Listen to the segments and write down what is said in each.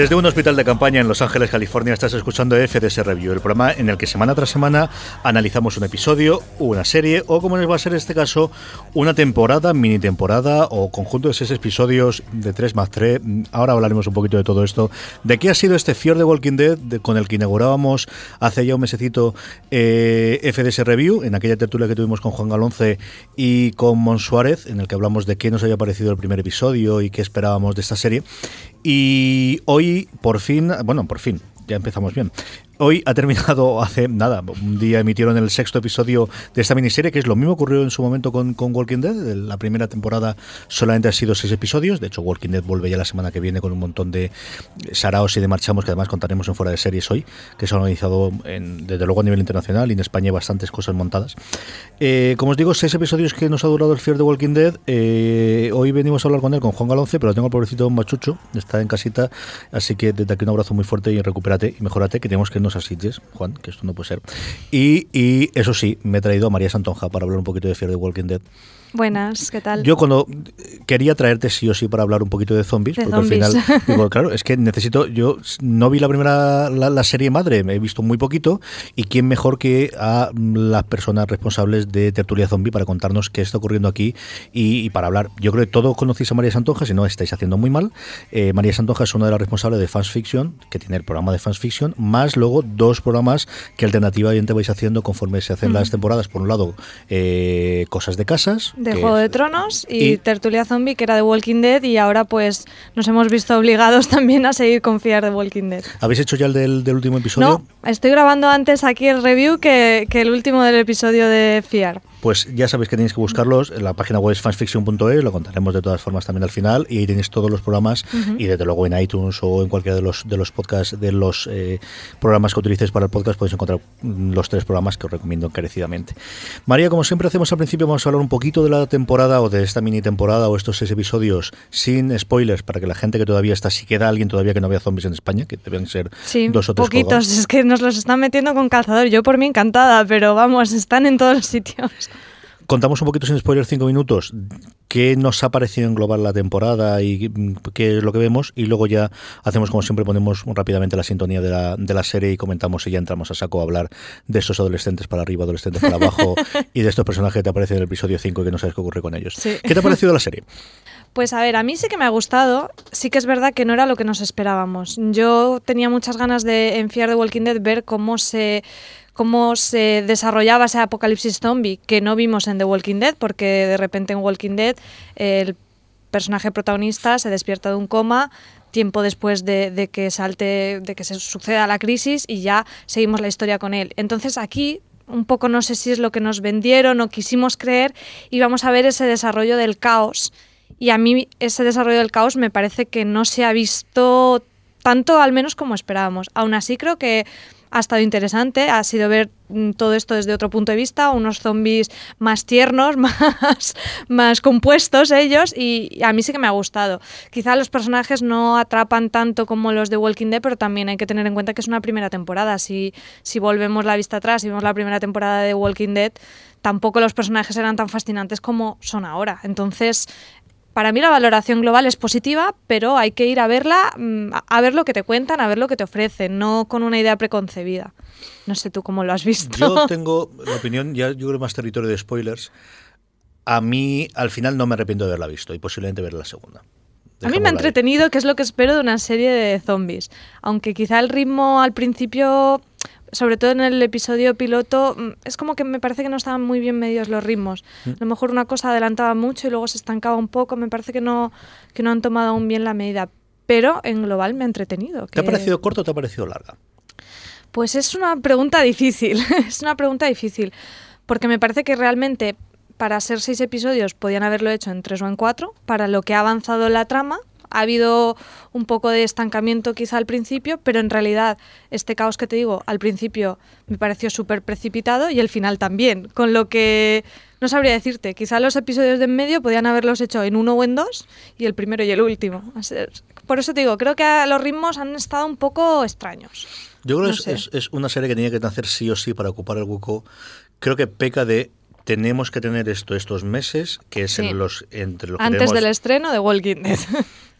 Desde un hospital de campaña en Los Ángeles, California, estás escuchando FDS Review, el programa en el que semana tras semana analizamos un episodio, una serie o, como va a ser este caso, una temporada, mini temporada o conjunto de seis episodios de 3 más 3. Ahora hablaremos un poquito de todo esto. ¿De qué ha sido este Fear de Walking Dead de- con el que inaugurábamos hace ya un mesecito eh, FDS Review, en aquella tertulia que tuvimos con Juan Galonce y con Mon Suárez, en el que hablamos de qué nos había parecido el primer episodio y qué esperábamos de esta serie? Y hoy, por fin, bueno, por fin, ya empezamos bien. Hoy ha terminado hace nada, un día emitieron el sexto episodio de esta miniserie, que es lo mismo ocurrió en su momento con, Walking Dead. La primera temporada solamente ha sido seis episodios. De hecho, Walking Dead vuelve ya la semana que viene con un montón de saraos y de marchamos que además contaremos en fuera de series hoy, que se han organizado desde luego a nivel internacional y en España hay bastantes cosas montadas. Eh, como os digo, seis episodios que nos ha durado el Fear de Walking Dead. Eh, hoy venimos a hablar con él, con Juan Galonce, pero tengo al pobrecito machucho, está en casita, así que desde aquí un abrazo muy fuerte y recupérate y mejorate, que tenemos que a Juan, que esto no puede ser. Y, y eso sí, me he traído a María Santonja para hablar un poquito de Fear de Walking Dead. Buenas, ¿qué tal? Yo cuando quería traerte sí o sí para hablar un poquito de zombies, De porque zombies. al final, digo, claro, es que necesito, yo no vi la primera, la, la serie madre, me he visto muy poquito, y quién mejor que a mm, las personas responsables de Tertulia Zombie para contarnos qué está ocurriendo aquí y, y para hablar. Yo creo que todos conocéis a María Santonja, si no estáis haciendo muy mal. Eh, María Santonja es una de las responsables de Fans Fiction, que tiene el programa de Fans Fiction, más luego dos programas que alternativamente vais haciendo conforme se hacen las temporadas. Por un lado, eh, Cosas de Casas. De Juego de Tronos y, y- Tertulia Zombie, que era de Walking Dead, y ahora pues nos hemos visto obligados también a seguir con Fiar de Walking Dead. ¿Habéis hecho ya el del, del último episodio? No, estoy grabando antes aquí el review que, que el último del episodio de Fiar. Pues ya sabéis que tenéis que buscarlos. En la página web es fansfiction.es, lo contaremos de todas formas también al final. Y ahí tenéis todos los programas y desde luego en iTunes o en cualquiera de los, de los podcasts, de los eh, programas que utilicéis para el podcast, podéis encontrar mm, los tres programas que os recomiendo encarecidamente. María, como siempre hacemos al principio, vamos a hablar un poquito de la temporada o de esta mini temporada o estos seis episodios sin spoilers para que la gente que todavía está, si queda alguien todavía que no vea zombies en España, que deben ser Sí, dos o tres poquitos, colgados. es que nos los están metiendo con calzador. Yo por mí encantada, pero vamos, están en todos los sitios. Contamos un poquito sin spoiler cinco minutos qué nos ha parecido en global la temporada y qué es lo que vemos y luego ya hacemos como siempre ponemos rápidamente la sintonía de la, de la serie y comentamos y ya entramos a saco a hablar de esos adolescentes para arriba, adolescentes para abajo y de estos personajes que te aparecen en el episodio 5 y que no sabes qué ocurre con ellos. Sí. ¿Qué te ha parecido la serie? Pues a ver, a mí sí que me ha gustado. Sí que es verdad que no era lo que nos esperábamos. Yo tenía muchas ganas de en Fear the Walking Dead ver cómo se cómo se desarrollaba ese apocalipsis zombie que no vimos en The Walking Dead, porque de repente en Walking Dead el personaje protagonista se despierta de un coma tiempo después de, de que salte, de que se suceda la crisis y ya seguimos la historia con él. Entonces aquí un poco no sé si es lo que nos vendieron o quisimos creer y vamos a ver ese desarrollo del caos. Y a mí ese desarrollo del caos me parece que no se ha visto tanto al menos como esperábamos. Aún así creo que ha estado interesante, ha sido ver mm, todo esto desde otro punto de vista, unos zombies más tiernos, más, más compuestos ellos, y a mí sí que me ha gustado. Quizá los personajes no atrapan tanto como los de Walking Dead, pero también hay que tener en cuenta que es una primera temporada. Si, si volvemos la vista atrás y vemos la primera temporada de Walking Dead, tampoco los personajes eran tan fascinantes como son ahora. Entonces, para mí la valoración global es positiva, pero hay que ir a verla, mm, a ver lo que te cuentan, a ver lo que te ofrecen, no con una idea preconcebida. No sé tú cómo lo has visto. Yo tengo la opinión, ya yo creo más territorio de spoilers. A mí, al final, no me arrepiento de haberla visto y posiblemente ver la segunda. A mí me ha entretenido, que es lo que espero de una serie de zombies. Aunque quizá el ritmo al principio, sobre todo en el episodio piloto, mm, es como que me parece que no estaban muy bien medidos los ritmos. Mm. A lo mejor una cosa adelantaba mucho y luego se estancaba un poco. Me parece que no, que no han tomado aún bien la medida. Pero en global me ha entretenido. ¿Te ha que- parecido corto o te ha parecido larga? Pues es una pregunta difícil, es una pregunta difícil, porque me parece que realmente para ser seis episodios podían haberlo hecho en tres o en cuatro, para lo que ha avanzado la trama. Ha habido un poco de estancamiento quizá al principio, pero en realidad este caos que te digo al principio me pareció súper precipitado y el final también, con lo que no sabría decirte, quizá los episodios de en medio podían haberlos hecho en uno o en dos y el primero y el último. Por eso te digo, creo que los ritmos han estado un poco extraños. Yo creo No que es, sé. es- es una serie que tenía que nacer sí o sí para ocupar el hueco. Creo que peca de tenemos que tener esto estos meses, que es Sí. en los entre los Antes del estreno de Walking Dead.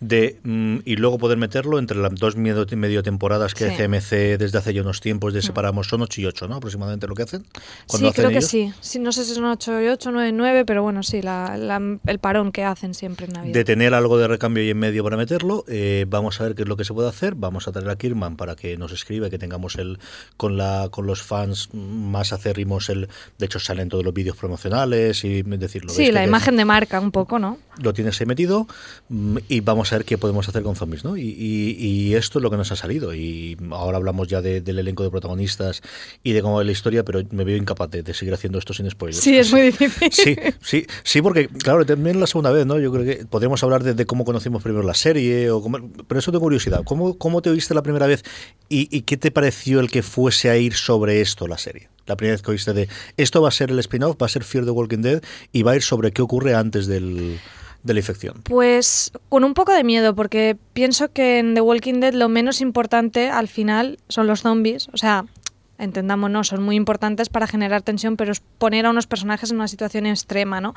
de mm, y luego poder meterlo entre las dos medio, medio temporadas que Sí. hace MC desde hace ya unos tiempos de separamos son 8 y 8, ¿no? Aproximadamente lo que hacen. sí, hacen creo que sí. sí. No sé si son 8 y 8, 9 y 9, pero bueno, sí, la- la- el parón que hacen siempre en Navidad. de tener algo de recambio y en medio para meterlo. eh, vamos a ver qué es lo que se puede hacer. Vamos a traer a Kirman para que nos escriba que tengamos el con la con los fans más acérrimos. El, de hecho, salen todos los vídeos promocionales y es decir, lo sí, la imagen de marca un poco, ¿no? lo tienes ahí metido mm, y vamos a ver qué podemos hacer con zombies, ¿no? Y, y- y esto es lo que nos ha salido. Y ahora hablamos ya de- del elenco de protagonistas y de cómo va la historia, pero me veo incapaz de, de seguir haciendo esto sin spoilers. Sí, es muy difícil. Sí, sí, sí, porque claro, también la segunda vez, ¿no? Yo creo que podríamos hablar de, de cómo conocimos primero la serie, o cómo- pero eso tengo curiosidad. ¿Cómo, ¿Cómo te oíste la primera vez y, y qué te pareció el que fuese a ir sobre esto la serie? La primera vez que oíste de esto va a ser el spin-off, va a ser Fear the Walking Dead y va a ir sobre qué ocurre antes del, de la infección. Pues con un poco de miedo, porque pienso que en The Walking Dead lo menos importante al final son los zombies. O sea, entendámonos, son muy importantes para generar tensión, pero es poner a unos personajes en una situación extrema, ¿no?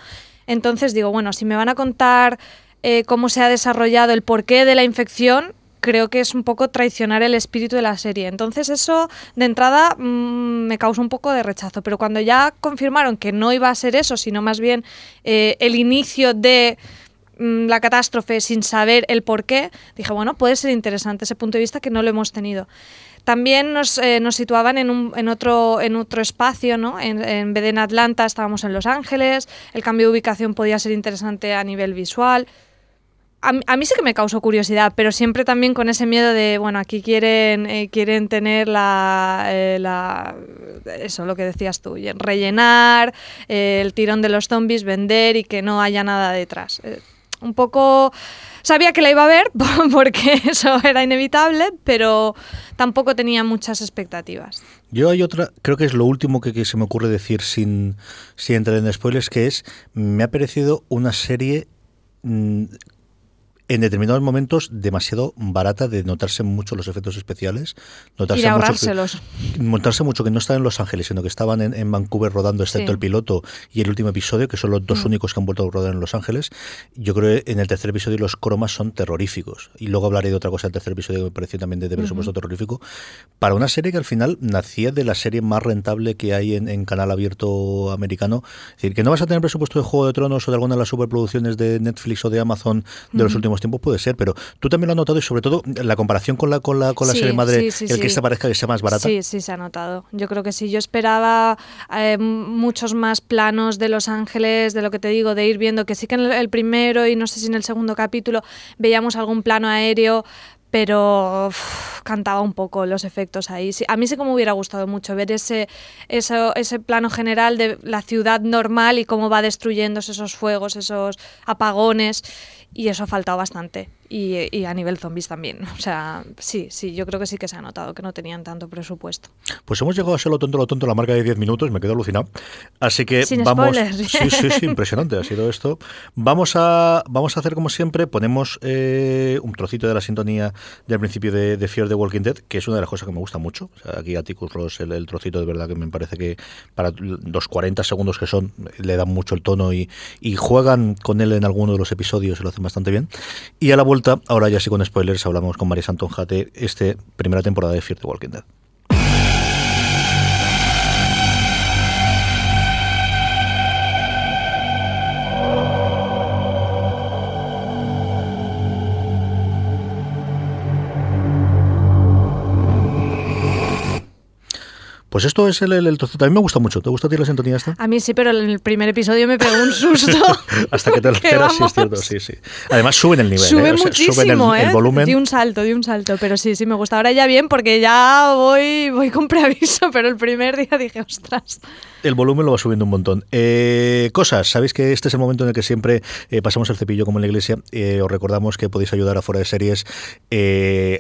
Entonces digo, bueno, si me van a contar eh, cómo se ha desarrollado el porqué de la infección, creo que es un poco traicionar el espíritu de la serie. Entonces eso, de entrada, mm, me causa un poco de rechazo. Pero cuando ya confirmaron que no iba a ser eso, sino más bien eh, el inicio de mm, la catástrofe sin saber el por qué, dije, bueno, puede ser interesante ese punto de vista que no lo hemos tenido. También nos, eh, situaban en, un, en, otro, espacio, ¿no? En, en en Atlanta estábamos en Los Ángeles, el cambio de ubicación podía ser interesante a nivel visual. A, mí- sí que me causó curiosidad, pero siempre también con ese miedo de, bueno, aquí quieren, eh, quieren tener la, eh, la- Eso, lo que decías tú, rellenar, eh, el tirón de los zombies, vender y que no haya nada detrás. Un poco... Sabía que la iba a ver porque eso era inevitable, pero tampoco tenía muchas expectativas. Yo hay otra, creo que es lo último que, que se me ocurre decir sin, sin entrar en spoilers, que es, me ha parecido una serie mm, en determinados momentos demasiado barata de notarse mucho los efectos especiales. Notarse Y de mucho ahorrárselos. montarse mucho que no estaban en Los Ángeles, sino que estaban en, en Vancouver rodando, excepto Sí. el piloto y el último episodio, que son los dos Mm. únicos que han vuelto a rodar en Los Ángeles. Yo creo que en el tercer episodio los cromas son terroríficos. Y luego hablaré de otra cosa del tercer episodio que me pareció también de, de presupuesto terrorífico. Para una serie que al final nacía de la serie más rentable que hay en, en canal abierto americano. Es decir, que no vas a tener presupuesto de Juego de Tronos o de alguna de las superproducciones de Netflix o de Amazon de los últimos últimos tiempos puede ser, pero tú también lo has notado y sobre todo la comparación con la con la, con la Sí, serie madre, sí, sí, el que esta parezca que sea más barata. Sí, sí, se ha notado. Yo creo que sí. Yo esperaba eh, muchos más planos de Los Ángeles, de lo que te digo, de ir viendo que sí que en el- primero y no sé si en el segundo capítulo veíamos algún plano aéreo, pero uf, cantaba un poco los efectos ahí. Sí, a mí sí que me hubiera gustado mucho ver ese, eso- ese plano general de la ciudad normal y cómo va destruyéndose esos fuegos, esos apagones. Y eso ha faltado bastante. Y, y a nivel zombies también. O sea, sí, sí, yo creo que sí que se ha notado que no tenían tanto presupuesto. Pues hemos llegado a ser lo tonto, lo tonto, la marca de 10 minutos, me quedo alucinado. Así que Sin vamos. spoilers. Sí, sí, sí, impresionante ha sido esto. Vamos a, vamos a hacer como siempre, ponemos eh, un trocito de la sintonía del principio de, de Fear the Walking Dead, que es una de las cosas que me gusta mucho. O sea, aquí a Ticus Ross, el, el trocito de verdad que me parece que para los 40 segundos que son, le dan mucho el tono y, y juegan con él en alguno de los episodios y lo hacen bastante bien. Y a la vuelta, ahora ya sí con spoilers, hablamos con María Santon Jate, este primera temporada de Fear Walking Dead. Pues esto es el, el. A mí me gusta mucho. ¿Te gusta a ti la sintonía esta? A mí sí, pero en el primer episodio me pegó un susto. Hasta que te lo esperas, sí, es cierto, sí, sí. Además suben el nivel. Sube ¿eh? O sea, muchísimo, suben el, ¿eh? el volumen. Di un salto, di un salto, pero sí, sí me gusta. Ahora ya bien, porque ya voy, voy con preaviso, pero el primer día dije, ostras. El volumen lo va subiendo un montón. Eh, cosas, sabéis que este es el momento en el que siempre eh, pasamos el cepillo como en la iglesia. Eh, os recordamos que podéis ayudar a Fuera de Series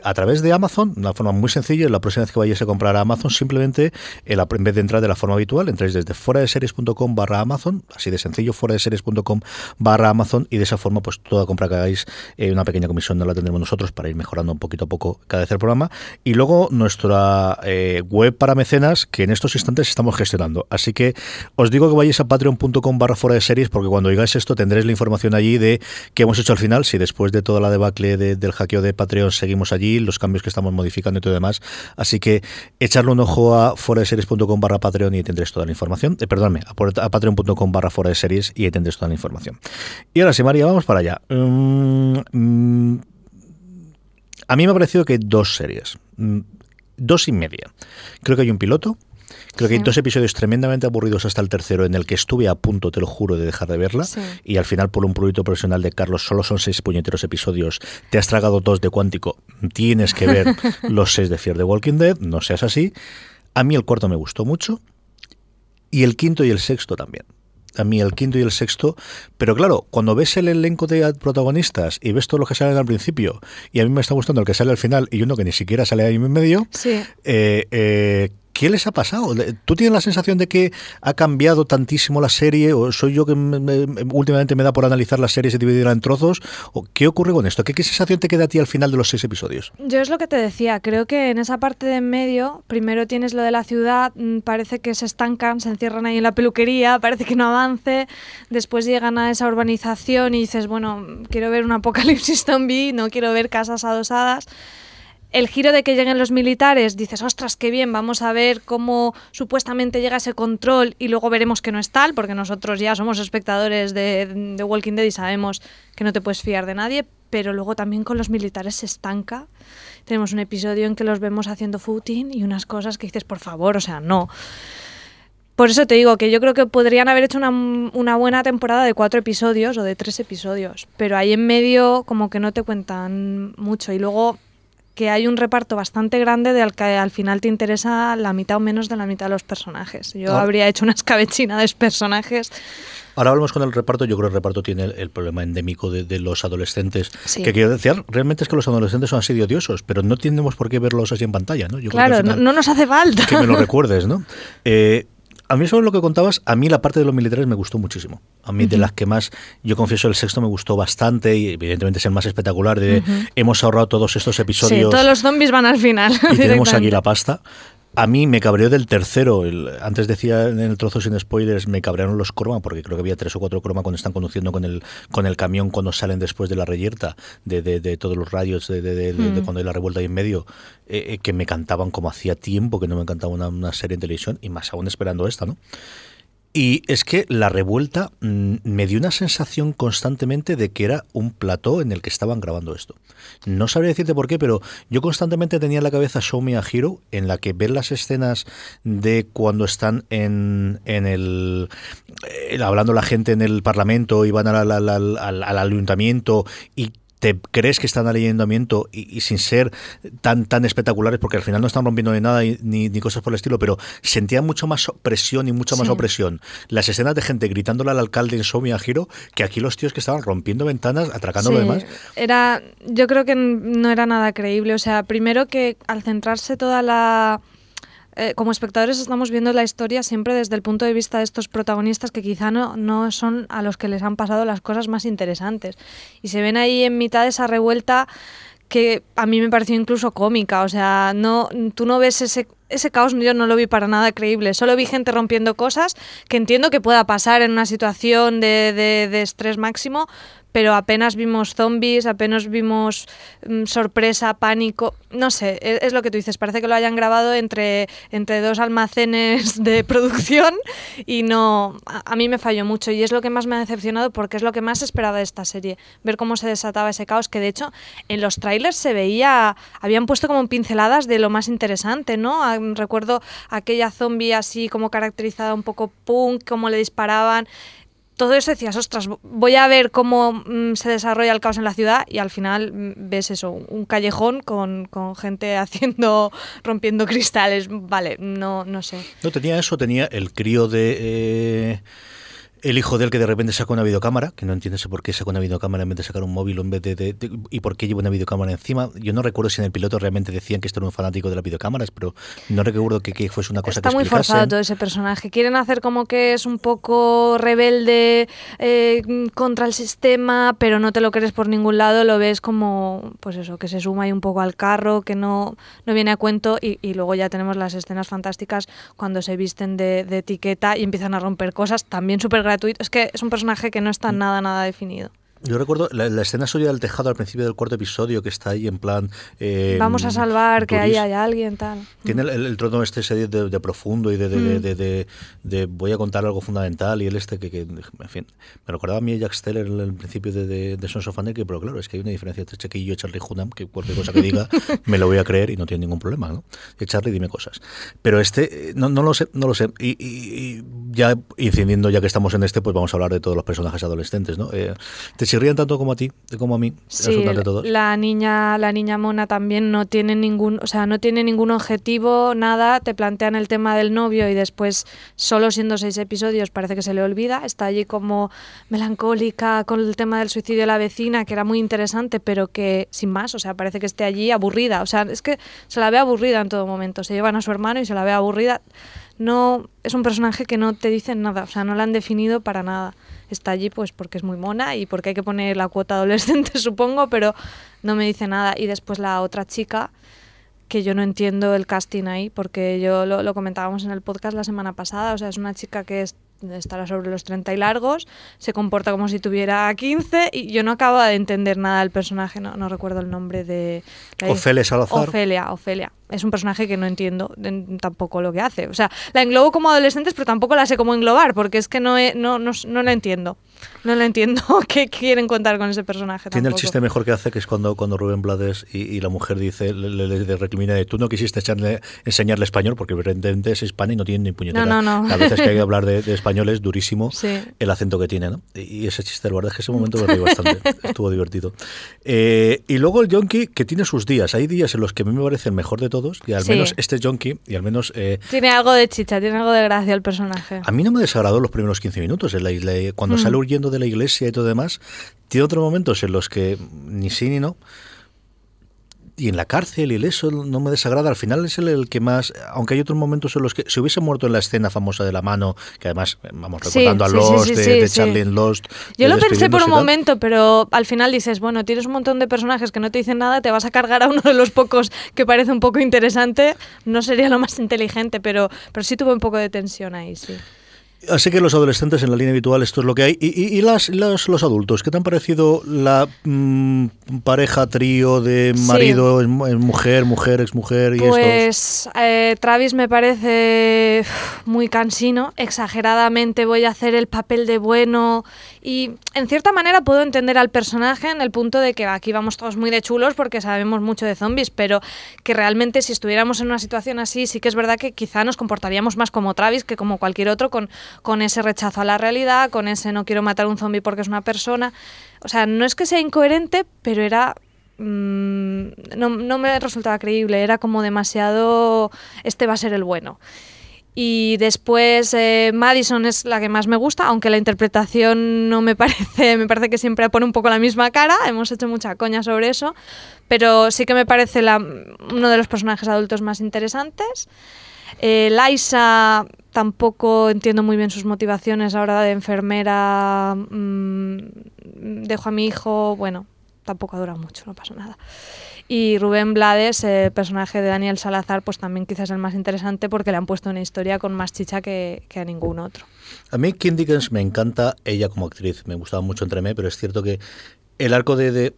a través de Amazon, de una forma muy sencilla. La próxima vez que vayáis a comprar a Amazon, simplemente en vez de entrar de la forma habitual, entráis desde fuera de series.com barra Amazon, así de sencillo, fuera de series.com barra Amazon, y de esa forma, pues toda compra que hagáis, eh, una pequeña comisión no la tendremos nosotros para ir mejorando un poquito a poco cada vez el programa. Y luego nuestra eh, web para mecenas, que en estos instantes estamos gestionando. Así que os digo que vayáis a patreon.com barra fuera de series, porque cuando digáis esto tendréis la información allí de qué hemos hecho al final, si después de toda la debacle de- del hackeo de Patreon seguimos allí, los cambios que estamos modificando y todo demás. Así que echarle un ojo a fuera de series.com barra Patreon y ahí tendréis toda la información. Eh, perdóname, a, patreon.com barra fuera de series y ahí tendréis toda la información. Y ahora sí, María, vamos para allá. Mm, mm, a mí me ha parecido que hay dos series, mm, dos y media. Creo que hay un piloto. Creo que hay dos episodios tremendamente aburridos hasta el tercero, en el que estuve a punto, te lo juro, de dejar de verla. Sí. Y al final, por un proyecto profesional de Carlos, solo son seis puñeteros episodios. Te has tragado dos de Cuántico. Tienes que ver los seis de Fear the Walking Dead. No seas así. A mí el cuarto me gustó mucho. Y el quinto y el sexto también. A mí el quinto y el sexto. Pero claro, cuando ves el elenco de protagonistas y ves todo lo que salen al principio, y a mí me está gustando el que sale al final y uno que ni siquiera sale ahí en medio, Sí. eh, eh, ¿Qué les ha pasado? ¿Tú tienes la sensación de que ha cambiado tantísimo la serie? ¿O soy yo que me- me- últimamente me da por analizar las series y dividirla en trozos? ¿O qué ocurre con esto? ¿Qué, ¿Qué sensación te queda a ti al final de los seis episodios? Yo es lo que te decía, creo que en esa parte de en medio, primero tienes lo de la ciudad, mm, parece que se estancan, se encierran ahí en la peluquería, parece que no avance, después llegan a esa urbanización y dices, bueno, quiero ver un apocalipsis zombie, no quiero ver casas adosadas. El giro de que lleguen los militares, dices, ostras, qué bien, vamos a ver cómo supuestamente llega ese control y luego veremos que no es tal, porque nosotros ya somos espectadores de, Walking Dead y sabemos que no te puedes fiar de nadie, pero luego también con los militares se estanca. Tenemos un episodio en que los vemos haciendo footing y unas cosas que dices, por favor, o sea, no. Por eso te digo que yo creo que podrían haber hecho una, una buena temporada de cuatro episodios o de tres episodios, pero ahí en medio como que no te cuentan mucho y luego que hay un reparto bastante grande del que al final te interesa la mitad o menos de la mitad de los personajes. Yo Ah. habría hecho una escabechina de personajes. Ahora hablamos con el reparto. Yo creo que el reparto tiene el, el problema endémico de, de los adolescentes. Sí. Que quiero decir, realmente es que los adolescentes son así de odiosos, pero no tenemos por qué verlos así en pantalla, ¿no? Yo creo que claro, no, no nos hace falta. que me lo recuerdes, ¿no? Eh, a mí sobre lo que contabas, a mí la parte de los militares me gustó muchísimo. A mí de las que más, yo confieso, el sexto me gustó bastante y evidentemente es el más espectacular. De, Hemos ahorrado todos estos Sí, episodios todos los zombies van al final. y tenemos aquí la pasta. A mí me cabreó del tercero. el- antes decía en el trozo sin spoilers, me cabrearon los croma, porque creo que había tres o cuatro croma cuando están conduciendo con el, con el camión cuando salen después de la reyerta, de, de- de todos los radios, de, de- de- de- de Mm. cuando hay la revuelta ahí en medio, eh, eh, que me cantaban como hacía tiempo que no me encantaba una, una serie en televisión, y más aún esperando esta, ¿no? Y es que la revuelta mm, me dio una sensación constantemente de que era un plató en el que estaban grabando esto. No sabría decirte por qué, pero yo constantemente tenía en la cabeza Show Me a Hero, en la que ver las escenas de cuando están en, en el, eh, hablando la gente en el parlamento y van al- al- al- al ayuntamiento y te crees que están al ayuntamiento y, y sin ser tan tan espectaculares porque al final no están rompiendo ni nada y- ni, ni cosas por el estilo pero sentía mucho más presión y mucha más Sí. opresión las escenas de gente gritándole al alcalde en Somi a Giro que aquí los tíos que estaban rompiendo ventanas atracando Sí, lo demás Era, yo creo que no era nada creíble. O sea, primero que al centrarse toda la... eh, como espectadores estamos viendo la historia siempre desde el punto de vista de estos protagonistas que quizá no, no son a los que les han pasado las cosas más interesantes. Y se ven ahí en mitad de esa revuelta que a mí me pareció incluso cómica. O sea, no, tú no ves ese, ese caos, yo no lo vi para nada creíble. Solo vi gente rompiendo cosas que entiendo que pueda pasar en una situación de, de- de estrés máximo, pero apenas vimos zombies, apenas vimos mm, sorpresa, pánico. No sé, e- es, lo que tú dices. Parece que lo hayan grabado entre, entre dos almacenes de producción y no. A, a mí me falló mucho y es lo que más me ha decepcionado porque es lo que más esperaba de esta serie. Ver cómo se desataba ese caos, que de hecho en los trailers se veía. Habían puesto como pinceladas de lo más interesante, ¿no? Ah, Recuerdo aquella zombie así como caracterizada un poco punk, cómo le disparaban todo eso decías, ostras, voy a ver cómo mm, se desarrolla el caos en la ciudad y al final mm, ves eso, un callejón con, con gente haciendo, rompiendo cristales. Vale, no, no sé. no tenía eso tenía el crío de eh, el hijo de él que de repente saca una videocámara, que no entiendes por qué saca una videocámara en vez de sacar un móvil en vez de, de- de- y por qué lleva una videocámara encima. Yo no recuerdo si en el piloto realmente decían que esto era un fanático de las videocámaras, pero no recuerdo que, que fuese una cosa Está que muy explicasen. forzado todo ese personaje. Quieren hacer como que es un poco rebelde eh, contra el sistema, pero no te lo crees por ningún lado. Lo ves como, pues eso, que se suma ahí un poco al carro, que no, no viene a cuento. Y, y luego ya tenemos las escenas fantásticas cuando se visten de, de etiqueta y empiezan a romper cosas, también súper gratuito. Es que es un personaje que no está Mm. nada, nada definido. Yo recuerdo la, la escena suya del tejado al principio del cuarto episodio que está ahí en plan... eh, Vamos a salvar, que ahí hay alguien, tal. Tiene el, el, el trono este ese de, de profundo y de, de, de, Mm. de- de- de voy a contar algo fundamental y él este que, que, en fin, me recordaba a mí Jack Steller en el principio de, de, de Sons of Anarchy, pero claro, es que hay una diferencia entre Chequillo y Charlie Hunnam, que cualquier cosa que diga me lo voy a creer y no tiene ningún problema, ¿no? Y Charlie, dime cosas. Pero este, eh, no, no lo sé, no lo sé. Y, y- y ya incidiendo, ya que estamos en este, pues vamos a hablar de todos los personajes adolescentes, ¿no? Eh, ¿Te chirrían tanto como a ti, como a mí? Sí, todos. la niña, la niña mona también no tiene ningún, o sea, no tiene ningún objetivo, nada, te plantean el tema del novio y después, solo siendo seis episodios, parece que se le olvida, está allí como melancólica con el tema del suicidio de la vecina, que era muy interesante, pero que sin más, o sea, parece que esté allí aburrida, o sea, es que se la ve aburrida en todo momento, se llevan a su hermano y se la ve aburrida. No, es un personaje que no te dicen nada, o sea, no la han definido para nada. Está allí pues porque es muy mona y porque hay que poner la cuota adolescente, supongo, pero no me dice nada. Y después la otra chica, que yo no entiendo el casting ahí, porque yo lo, lo comentábamos en el podcast la semana pasada, o sea, es una chica que es- estará sobre los 30 y largos, se comporta como si tuviera 15 y yo no acabo de entender nada del personaje, no, no recuerdo el nombre de... Ofelia Salazar. Ofelia, Ofelia. Es un personaje que no entiendo en- tampoco lo que hace. O sea, la englobo como adolescentes, pero tampoco la sé cómo englobar, porque es que no, he- no, no, no la entiendo. No la entiendo qué quieren contar con ese personaje. Tiene el tampoco. chiste mejor que hace, que es cuando, cuando Rubén Blades y, y la mujer dice, le, le- le recrimina de tú no quisiste echarle- enseñarle español porque evidentemente es hispana y no tiene ni puñetera. No, no, no. A veces que hay que hablar de, de español es durísimo Sí. el acento que tiene, ¿no? Y, y ese chiste, la verdad es que ese momento me reí bastante. Estuvo divertido. Eh, y luego el Yonki, que tiene sus días. Hay días en los que a mí me parece el mejor de todos, y al Sí. menos este Yonki, y al menos... eh, Tiene algo de chicha, tiene algo de gracia el personaje. a mí no me desagradó los primeros 15 minutos. En la, isla- cuando Mm. sale huyendo de la iglesia y todo demás, tiene otros momentos en los que ni sí ni no. Y en la cárcel y eso no me desagrada. Al final es el, el que más. Aunque hay otros momentos en los que. Si hubiese muerto en la escena famosa de la mano, que además, eh, vamos, Sí, recordando a Lost, sí, de, sí, de sí. Charlie en Lost. Yo lo pensé por un momento, pero al final dices, bueno, tienes un montón de personajes que no te dicen nada, te vas a cargar a uno de los pocos que parece un poco interesante. No sería lo más inteligente, pero, pero sí tuve un poco de tensión ahí, sí. Así que los adolescentes en la línea habitual, esto es lo que hay. ¿Y, y- y las, las- los adultos? ¿Qué te han parecido la mm, pareja, trío de Sí. marido, es es mujer, mujer, exmujer y? Pues eh, Travis me parece muy cansino, exageradamente voy a hacer el papel de bueno y en cierta manera puedo entender al personaje en el punto de que aquí vamos todos muy de chulos porque sabemos mucho de zombies, pero que realmente si estuviéramos en una situación así sí que es verdad que quizá nos comportaríamos más como Travis que como cualquier otro con, con ese rechazo a la realidad, con ese no quiero matar a un zombie porque es una persona. O sea, no es que sea incoherente, pero era mm, no, no me resultaba creíble, era como demasiado, este va a ser el bueno. Y después eh, Madison es la que más me gusta, aunque la interpretación no me parece, me parece que siempre pone un poco la misma cara, hemos hecho mucha coña sobre eso, pero sí que me parece uno de los personajes adultos más interesantes. Eh, Liza tampoco entiendo muy bien sus motivaciones ahora de enfermera, mm, dejo a mi hijo, bueno, tampoco dura mucho, no pasa nada. Y Rubén Blades, el personaje de Daniel Salazar, pues también quizás el más interesante porque le han puesto una historia con más chicha que, que a ningún otro. A mí Kim Dickens me encanta, ella como actriz, me gustaba mucho entre mí, pero es cierto que el arco de, de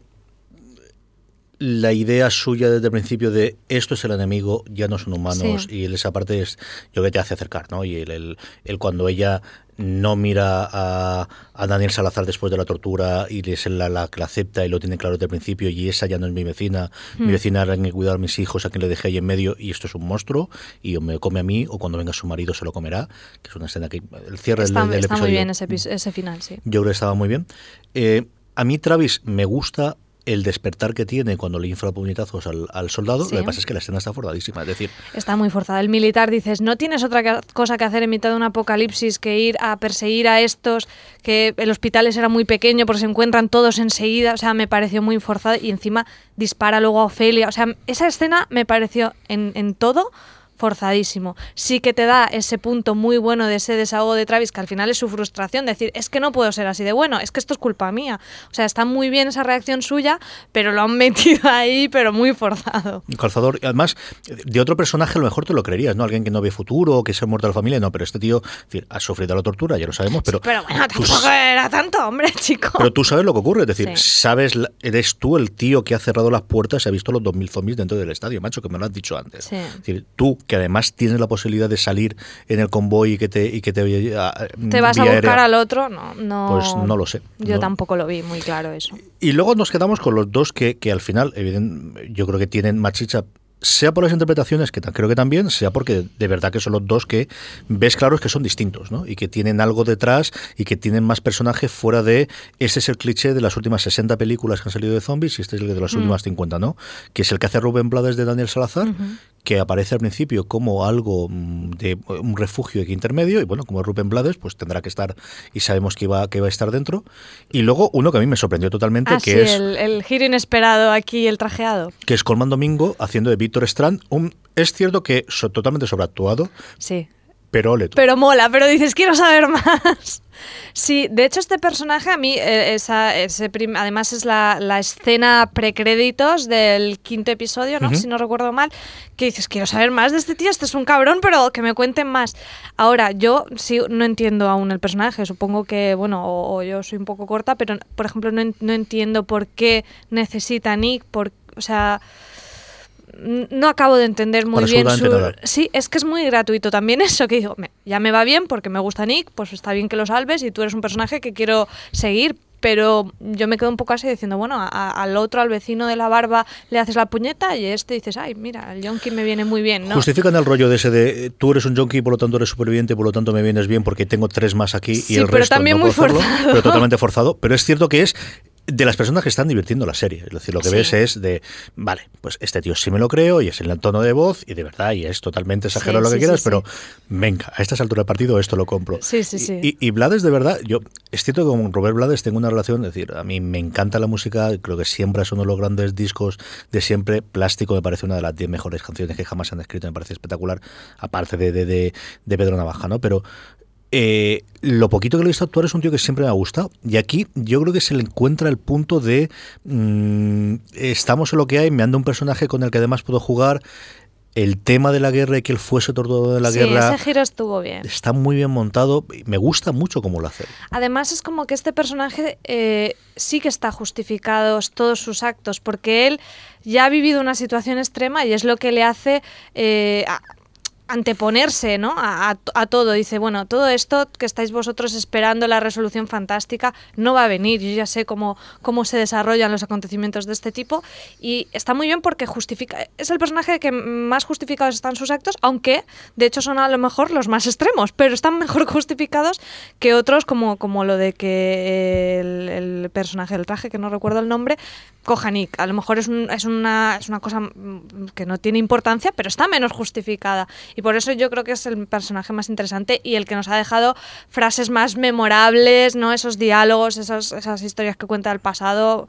la idea suya desde el principio de esto es el enemigo, ya no son humanos, Sí. y él esa parte es yo que te hace acercar, ¿no? Y el, el- el cuando ella no mira a, a Daniel Salazar después de la tortura y es la, la que la acepta y lo tiene claro desde el principio y esa ya no es mi vecina, mi vecina era que cuidar a mis hijos, a quien le dejé ahí en medio y esto es un monstruo y o me come a mí o cuando venga su marido se lo comerá, que es una escena que el cierre del- Está, del, está muy episodio bien ese, epi- ese final, sí. yo creo que estaba muy bien. Eh, a mí Travis me gusta el despertar que tiene cuando le infla puñetazos al, al soldado. Sí. Lo que pasa es que la escena está forzadísima. Es decir, Está muy forzada. El militar dices, no tienes otra cosa que hacer en mitad de un apocalipsis que ir a perseguir a estos, que el hospital era muy pequeño porque se encuentran todos enseguida. O sea, me pareció muy forzada y encima dispara luego a Ofelia. O sea, esa escena me pareció en, en todo forzadísimo. Sí que te da ese punto muy bueno de ese desahogo de Travis, que al final es su frustración, decir, es que no puedo ser así de bueno, es que esto es culpa mía. O sea, está muy bien esa reacción suya, pero lo han metido ahí, pero muy forzado. calzador. y Además, de otro personaje a lo mejor te lo creerías, ¿no? Alguien que no ve futuro, que se ha muerto la familia. No, pero este tío es decir, ha sufrido la tortura, ya lo sabemos, pero. Pero bueno, tú tampoco era tanto, hombre, chico. Pero tú sabes lo que ocurre, es decir, Sí. sabes, eres tú el tío que ha cerrado las puertas y ha visto los 2.000 zombies dentro del estadio, macho, que me lo has dicho antes. Sí. Es decir, tú, que además tienes la posibilidad de salir en el convoy y que te, y que te, ¿Te vas a buscar aérea. al otro? No, no. Pues no lo sé. Yo No. tampoco lo vi muy claro eso. Y luego nos quedamos con los dos que, que al final, evidente, yo creo que tienen más chicha, sea por las interpretaciones, que creo que también, sea porque de verdad que son los dos que ves claros que son distintos, ¿no? Y que tienen algo detrás y que tienen más personajes fuera de. Ese es el cliché de las últimas 60 películas que han salido de zombies y este es el de las últimas 50, ¿no? Que es el que hace Rubén Blades de Daniel Salazar, que aparece al principio como algo mm, de un refugio aquí intermedio, y bueno, como Rubén Blades, pues tendrá que estar, y sabemos que iba, que iba a estar dentro. Y luego uno que a mí me sorprendió totalmente, Ah, que sí, es el, el giro inesperado aquí, el trajeado. que es Colman Domingo haciendo de Víctor Strand. Un, es cierto que so- totalmente sobreactuado, Sí. pero ole tú. Pero mola, pero dices, quiero saber más. Sí, de hecho este personaje a mí, eh, esa, ese prim- además es la, la escena precréditos del quinto episodio, ¿no? Si no recuerdo mal, que dices, quiero saber más de este tío, este es un cabrón, pero que me cuenten más. Ahora, yo sí no entiendo aún el personaje, supongo que, bueno, o, o yo soy un poco corta, pero por ejemplo no, en- no entiendo por qué necesita Nick, por, o sea... No acabo de entender muy bien su... nada. Sí, es que es muy gratuito también eso, que digo, "Me- ya me va bien porque me gusta Nick, pues está bien que lo salves y tú eres un personaje que quiero seguir, pero yo me quedo un poco así diciendo, bueno, a- al otro, al vecino de la barba, le haces la puñeta y este dices, ay, mira, el yonki me viene muy bien, ¿no? Justifican el rollo de ese de eh, tú eres un junkie, por lo tanto eres superviviente, por lo tanto me vienes bien porque tengo tres más aquí Sí, y el pero resto también no muy hacerlo, forzado. pero totalmente forzado. Pero es cierto que es de las personas que están divirtiendo la serie. Es decir, lo que Sí. ves es de, vale, pues este tío sí me lo creo y es el tono de voz y de verdad y es totalmente exagerado Sí, lo que sí, quieras, pero venga, a estas alturas del partido esto lo compro. Sí, sí, sí. Y, y Blades, de verdad, yo es cierto que con Robert Blades tengo una relación, es decir, a mí me encanta la música, creo que siempre es uno de los grandes discos de siempre. Plástico me parece una de las 10 mejores canciones que jamás se han escrito, me parece espectacular, aparte de, de, de, de Pedro Navaja, ¿no? Pero eh, lo poquito que lo he visto actuar es un tío que siempre me ha gustado. Y aquí yo creo que se le encuentra el punto de mm, estamos en lo que hay, me anda un personaje con el que además puedo jugar. el tema de la guerra y que él fuese torturado de la sí, guerra ese giro estuvo bien. está muy bien montado. y Me gusta mucho cómo lo hace. Además es como que este personaje eh, sí que está justificados todos sus actos, porque él ya ha vivido una situación extrema y es lo que le hace eh, anteponerse ¿no? a, todo. Dice, bueno, todo esto que estáis vosotros esperando, la resolución fantástica, no va a venir. Yo ya sé cómo, cómo se desarrollan los acontecimientos de este tipo y está muy bien porque justifica, es el personaje que más justificados están sus actos, aunque de hecho son a lo mejor los más extremos, pero están mejor justificados que otros como, como lo de que el, personaje del traje, que no recuerdo el nombre, coja Nick. A lo mejor es, un- es, una, es una cosa que no tiene importancia, pero está menos justificada. Y por eso yo creo que es el personaje más interesante y el que nos ha dejado frases más memorables, ¿no? Esos diálogos, esas, esas historias que cuenta del pasado.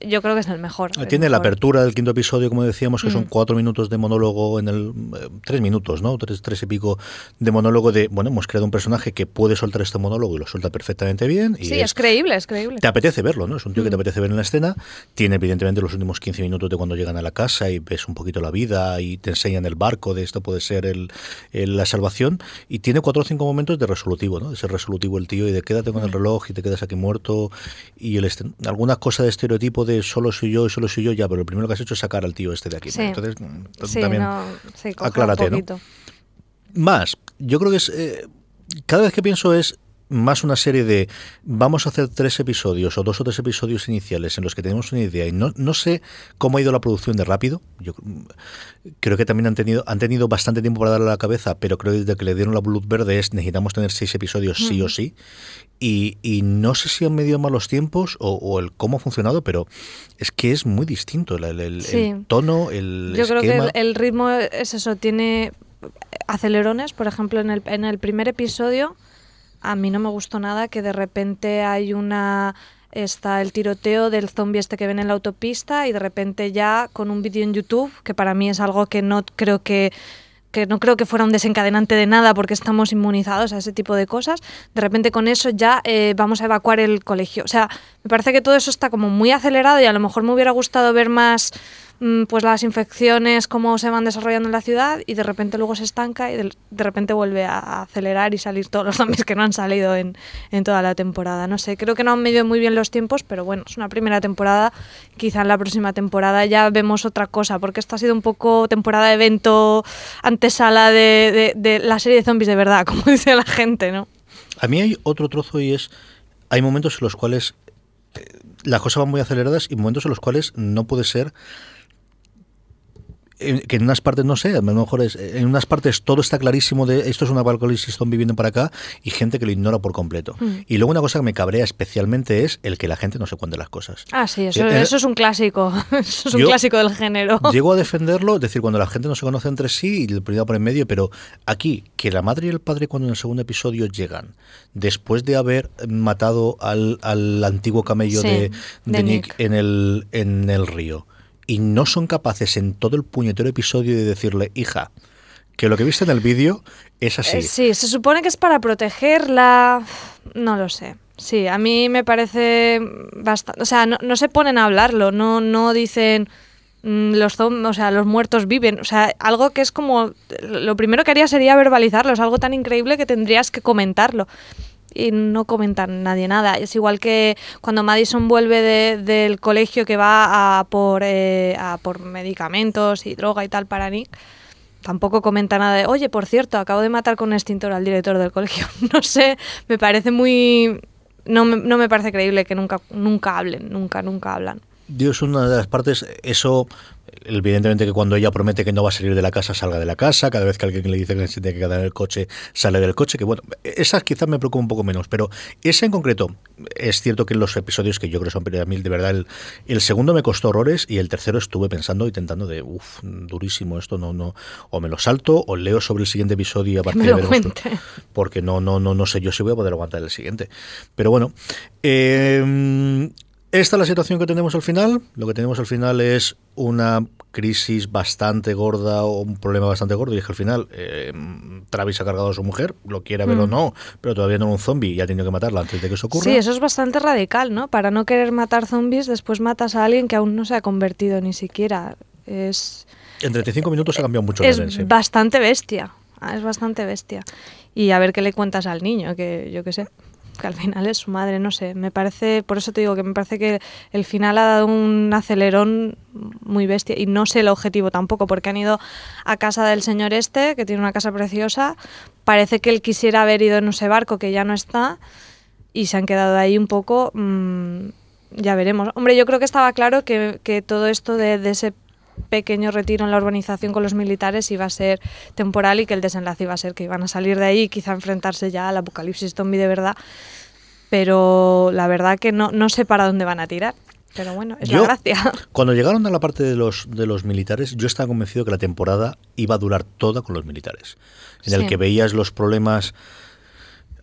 Yo creo que es el mejor. el Tiene la apertura del quinto episodio, como decíamos, que son Mm. cuatro minutos de monólogo en el. eh, tres minutos, ¿no? Tres, tres y pico de monólogo de. Bueno, hemos creado un personaje que puede soltar este monólogo y lo suelta perfectamente bien. Y Sí, es creíble, es creíble. Te apetece verlo, ¿no? Es un tío que te Mm. apetece ver en la escena. Tiene, evidentemente, los últimos 15 minutos de cuando llegan a la casa y ves un poquito la vida y te enseñan el barco de esto puede ser el, el- la salvación. Y tiene cuatro o cinco momentos de resolutivo, ¿no? De ser resolutivo el tío y de quédate con el reloj y te quedas aquí muerto. Y el este- alguna cosa de estereotipo de solo soy yo y solo soy yo, ya, pero lo primero que has hecho es sacar al tío este de aquí. Sí. Entonces, mm, Sí, también no, sí, aclárate, más. Yo creo que es. eh, cada vez que pienso es más una serie de vamos a hacer tres episodios o dos o tres episodios iniciales en los que tenemos una idea y no, no sé cómo ha ido la producción de rápido yo mm, creo que también han tenido han tenido bastante tiempo para darle a la cabeza pero creo que desde que le dieron la luz verde es necesitamos tener seis episodios sí o sí y, y no sé si han medido mal los tiempos o, o el cómo ha funcionado pero es que es muy distinto el, el- el- Sí. el tono el Yo creo que esquema el, el ritmo es eso, tiene acelerones, por ejemplo, en el, en el primer episodio a mí no me gustó nada que de repente hay una está el tiroteo del zombie este que ven en la autopista y de repente ya con un vídeo en YouTube, que para mí es algo que no creo que que no creo que fuera un desencadenante de nada porque estamos inmunizados a ese tipo de cosas, de repente con eso ya eh, vamos a evacuar el colegio. O sea, me parece que todo eso está como muy acelerado y a lo mejor me hubiera gustado ver más pues las infecciones, cómo se van desarrollando en la ciudad y de repente luego se estanca y de, repente vuelve a, acelerar y salir todos los zombies que no han salido en, en toda la temporada. No sé, creo que no han medido muy bien los tiempos, pero bueno, es una primera temporada. Quizá en la próxima temporada ya vemos otra cosa, porque esto ha sido un poco temporada de evento, antesala de, de, de la serie de zombies de verdad, como dice la gente, ¿no? A mí hay otro trozo y es, hay momentos en los cuales eh, las cosas van muy aceleradas y momentos en los cuales no puede ser que en unas partes, no sé, a lo mejor es, en unas partes todo está clarísimo de esto es una apocalipsis, están viviendo para acá y gente que lo ignora por completo. Mm. Y luego una cosa que me cabrea especialmente es el que la gente no se cuente las cosas. Ah, sí, eso, Eh, eh, eso es un clásico. Eso es un clásico del género. Llego a defenderlo, es decir, cuando la gente no se conoce entre sí y el prioridad por en medio, pero aquí, que la madre y el padre cuando en el segundo episodio llegan, después de haber matado al, al antiguo camello Sí, de, de de Nick, Nick. en, el, en el río, y no son capaces en todo el puñetero episodio de decirle, hija, que lo que viste en el vídeo es así. Eh, sí, se supone que es para protegerla. No lo sé. Sí, a mí me parece bastante. O sea, no, no se ponen a hablarlo, no, no dicen mm, los o sea, los muertos viven. O sea, algo que es como. Lo primero que haría sería verbalizarlo. Es algo tan increíble que tendrías que comentarlo. Y no comentan nadie nada. Es igual que cuando Madison vuelve de- del colegio que va a por, eh, a por medicamentos y droga y tal para Nick tampoco comenta nada de, oye, por cierto, acabo de matar con un extintor al director del colegio. No sé, me parece muy... No me, no me parece creíble que nunca, nunca hablen, nunca, nunca hablan. Dios, una de las partes, eso, evidentemente que cuando ella promete que no va a salir de la casa, salga de la casa, cada vez que alguien le dice que se tiene que quedar en el coche, sale del coche, que bueno, esas quizás me preocupa un poco menos, pero esa en concreto, es cierto que en los episodios que yo creo son a mí, de verdad, el, el segundo me costó horrores y el tercero estuve pensando, intentando de, uff, durísimo esto, no, no, o me lo salto, o leo sobre el siguiente episodio y a partir de veremos- porque no, no, no, no sé yo si voy a poder aguantar el siguiente. Pero bueno, eh, esta es la situación que tenemos al final. Lo que tenemos al final es una crisis bastante gorda o un problema bastante gordo y es que al final eh, Travis ha cargado a su mujer, lo quiera ver o Mm. no, pero todavía no es un zombie y ha tenido que matarla antes de que eso ocurra. Sí, eso es bastante radical, ¿no? Para no querer matar zombies, después matas a alguien que aún no se ha convertido ni siquiera. Es... En 35 minutos ha cambiado mucho es sí. bastante bestia. Ah, Es bastante bestia. Y a ver qué le cuentas al niño, que yo qué sé. Que al final es su madre, no sé. Me parece, por eso te digo que me parece que el final ha dado un acelerón muy bestia. Y no sé el objetivo tampoco, porque han ido a casa del señor este, que tiene una casa preciosa. Parece que él quisiera haber ido en ese barco que ya no está. Y se han quedado ahí un poco. mm, ya veremos. Hombre, yo creo que estaba claro que, que todo esto de ese pequeño retiro en la urbanización con los militares iba a ser temporal y que el desenlace iba a ser que iban a salir de ahí y quizá enfrentarse ya al apocalipsis zombie de verdad. Pero la verdad que no, no sé para dónde van a tirar. Pero bueno, es Yo- la gracia. Cuando llegaron a la parte de los, de los militares, yo estaba convencido que la temporada iba a durar toda con los militares. En el que veías los problemas.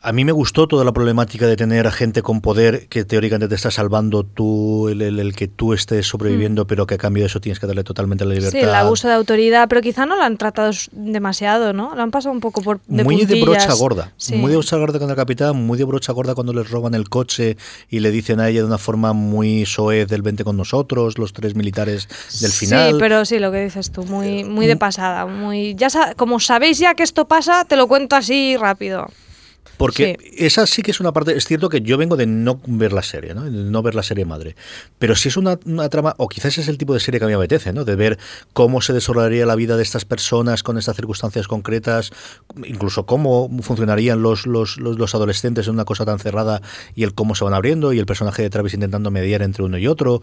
A mí me gustó toda la problemática de tener a gente con poder que teóricamente te está salvando tú, el, el- el que tú estés sobreviviendo, pero que a cambio de eso tienes que darle totalmente la libertad. Mm. Sí, el abuso de autoridad, pero quizá no lo han tratado demasiado, ¿no? Lo han pasado un poco por de muy de brocha gorda, Sí. muy de brocha gorda con el capitán, muy de brocha gorda cuando les roban el coche y le dicen a ella de una forma muy soez del vente con nosotros, los tres militares del final. Sí, pero sí, lo que dices tú, muy, muy de pasada, muy ya como sabéis ya que esto pasa, te lo cuento así rápido. Porque esa sí que es una parte, es cierto que yo vengo de no ver la serie, ¿no? de no ver la serie madre, pero si es una, una trama, o quizás es el tipo de serie que a mí me apetece, ¿no? de ver cómo se desarrollaría la vida de estas personas con estas circunstancias concretas, incluso cómo funcionarían los, los, los, los adolescentes en una cosa tan cerrada y el cómo se van abriendo y el personaje de Travis intentando mediar entre uno y otro.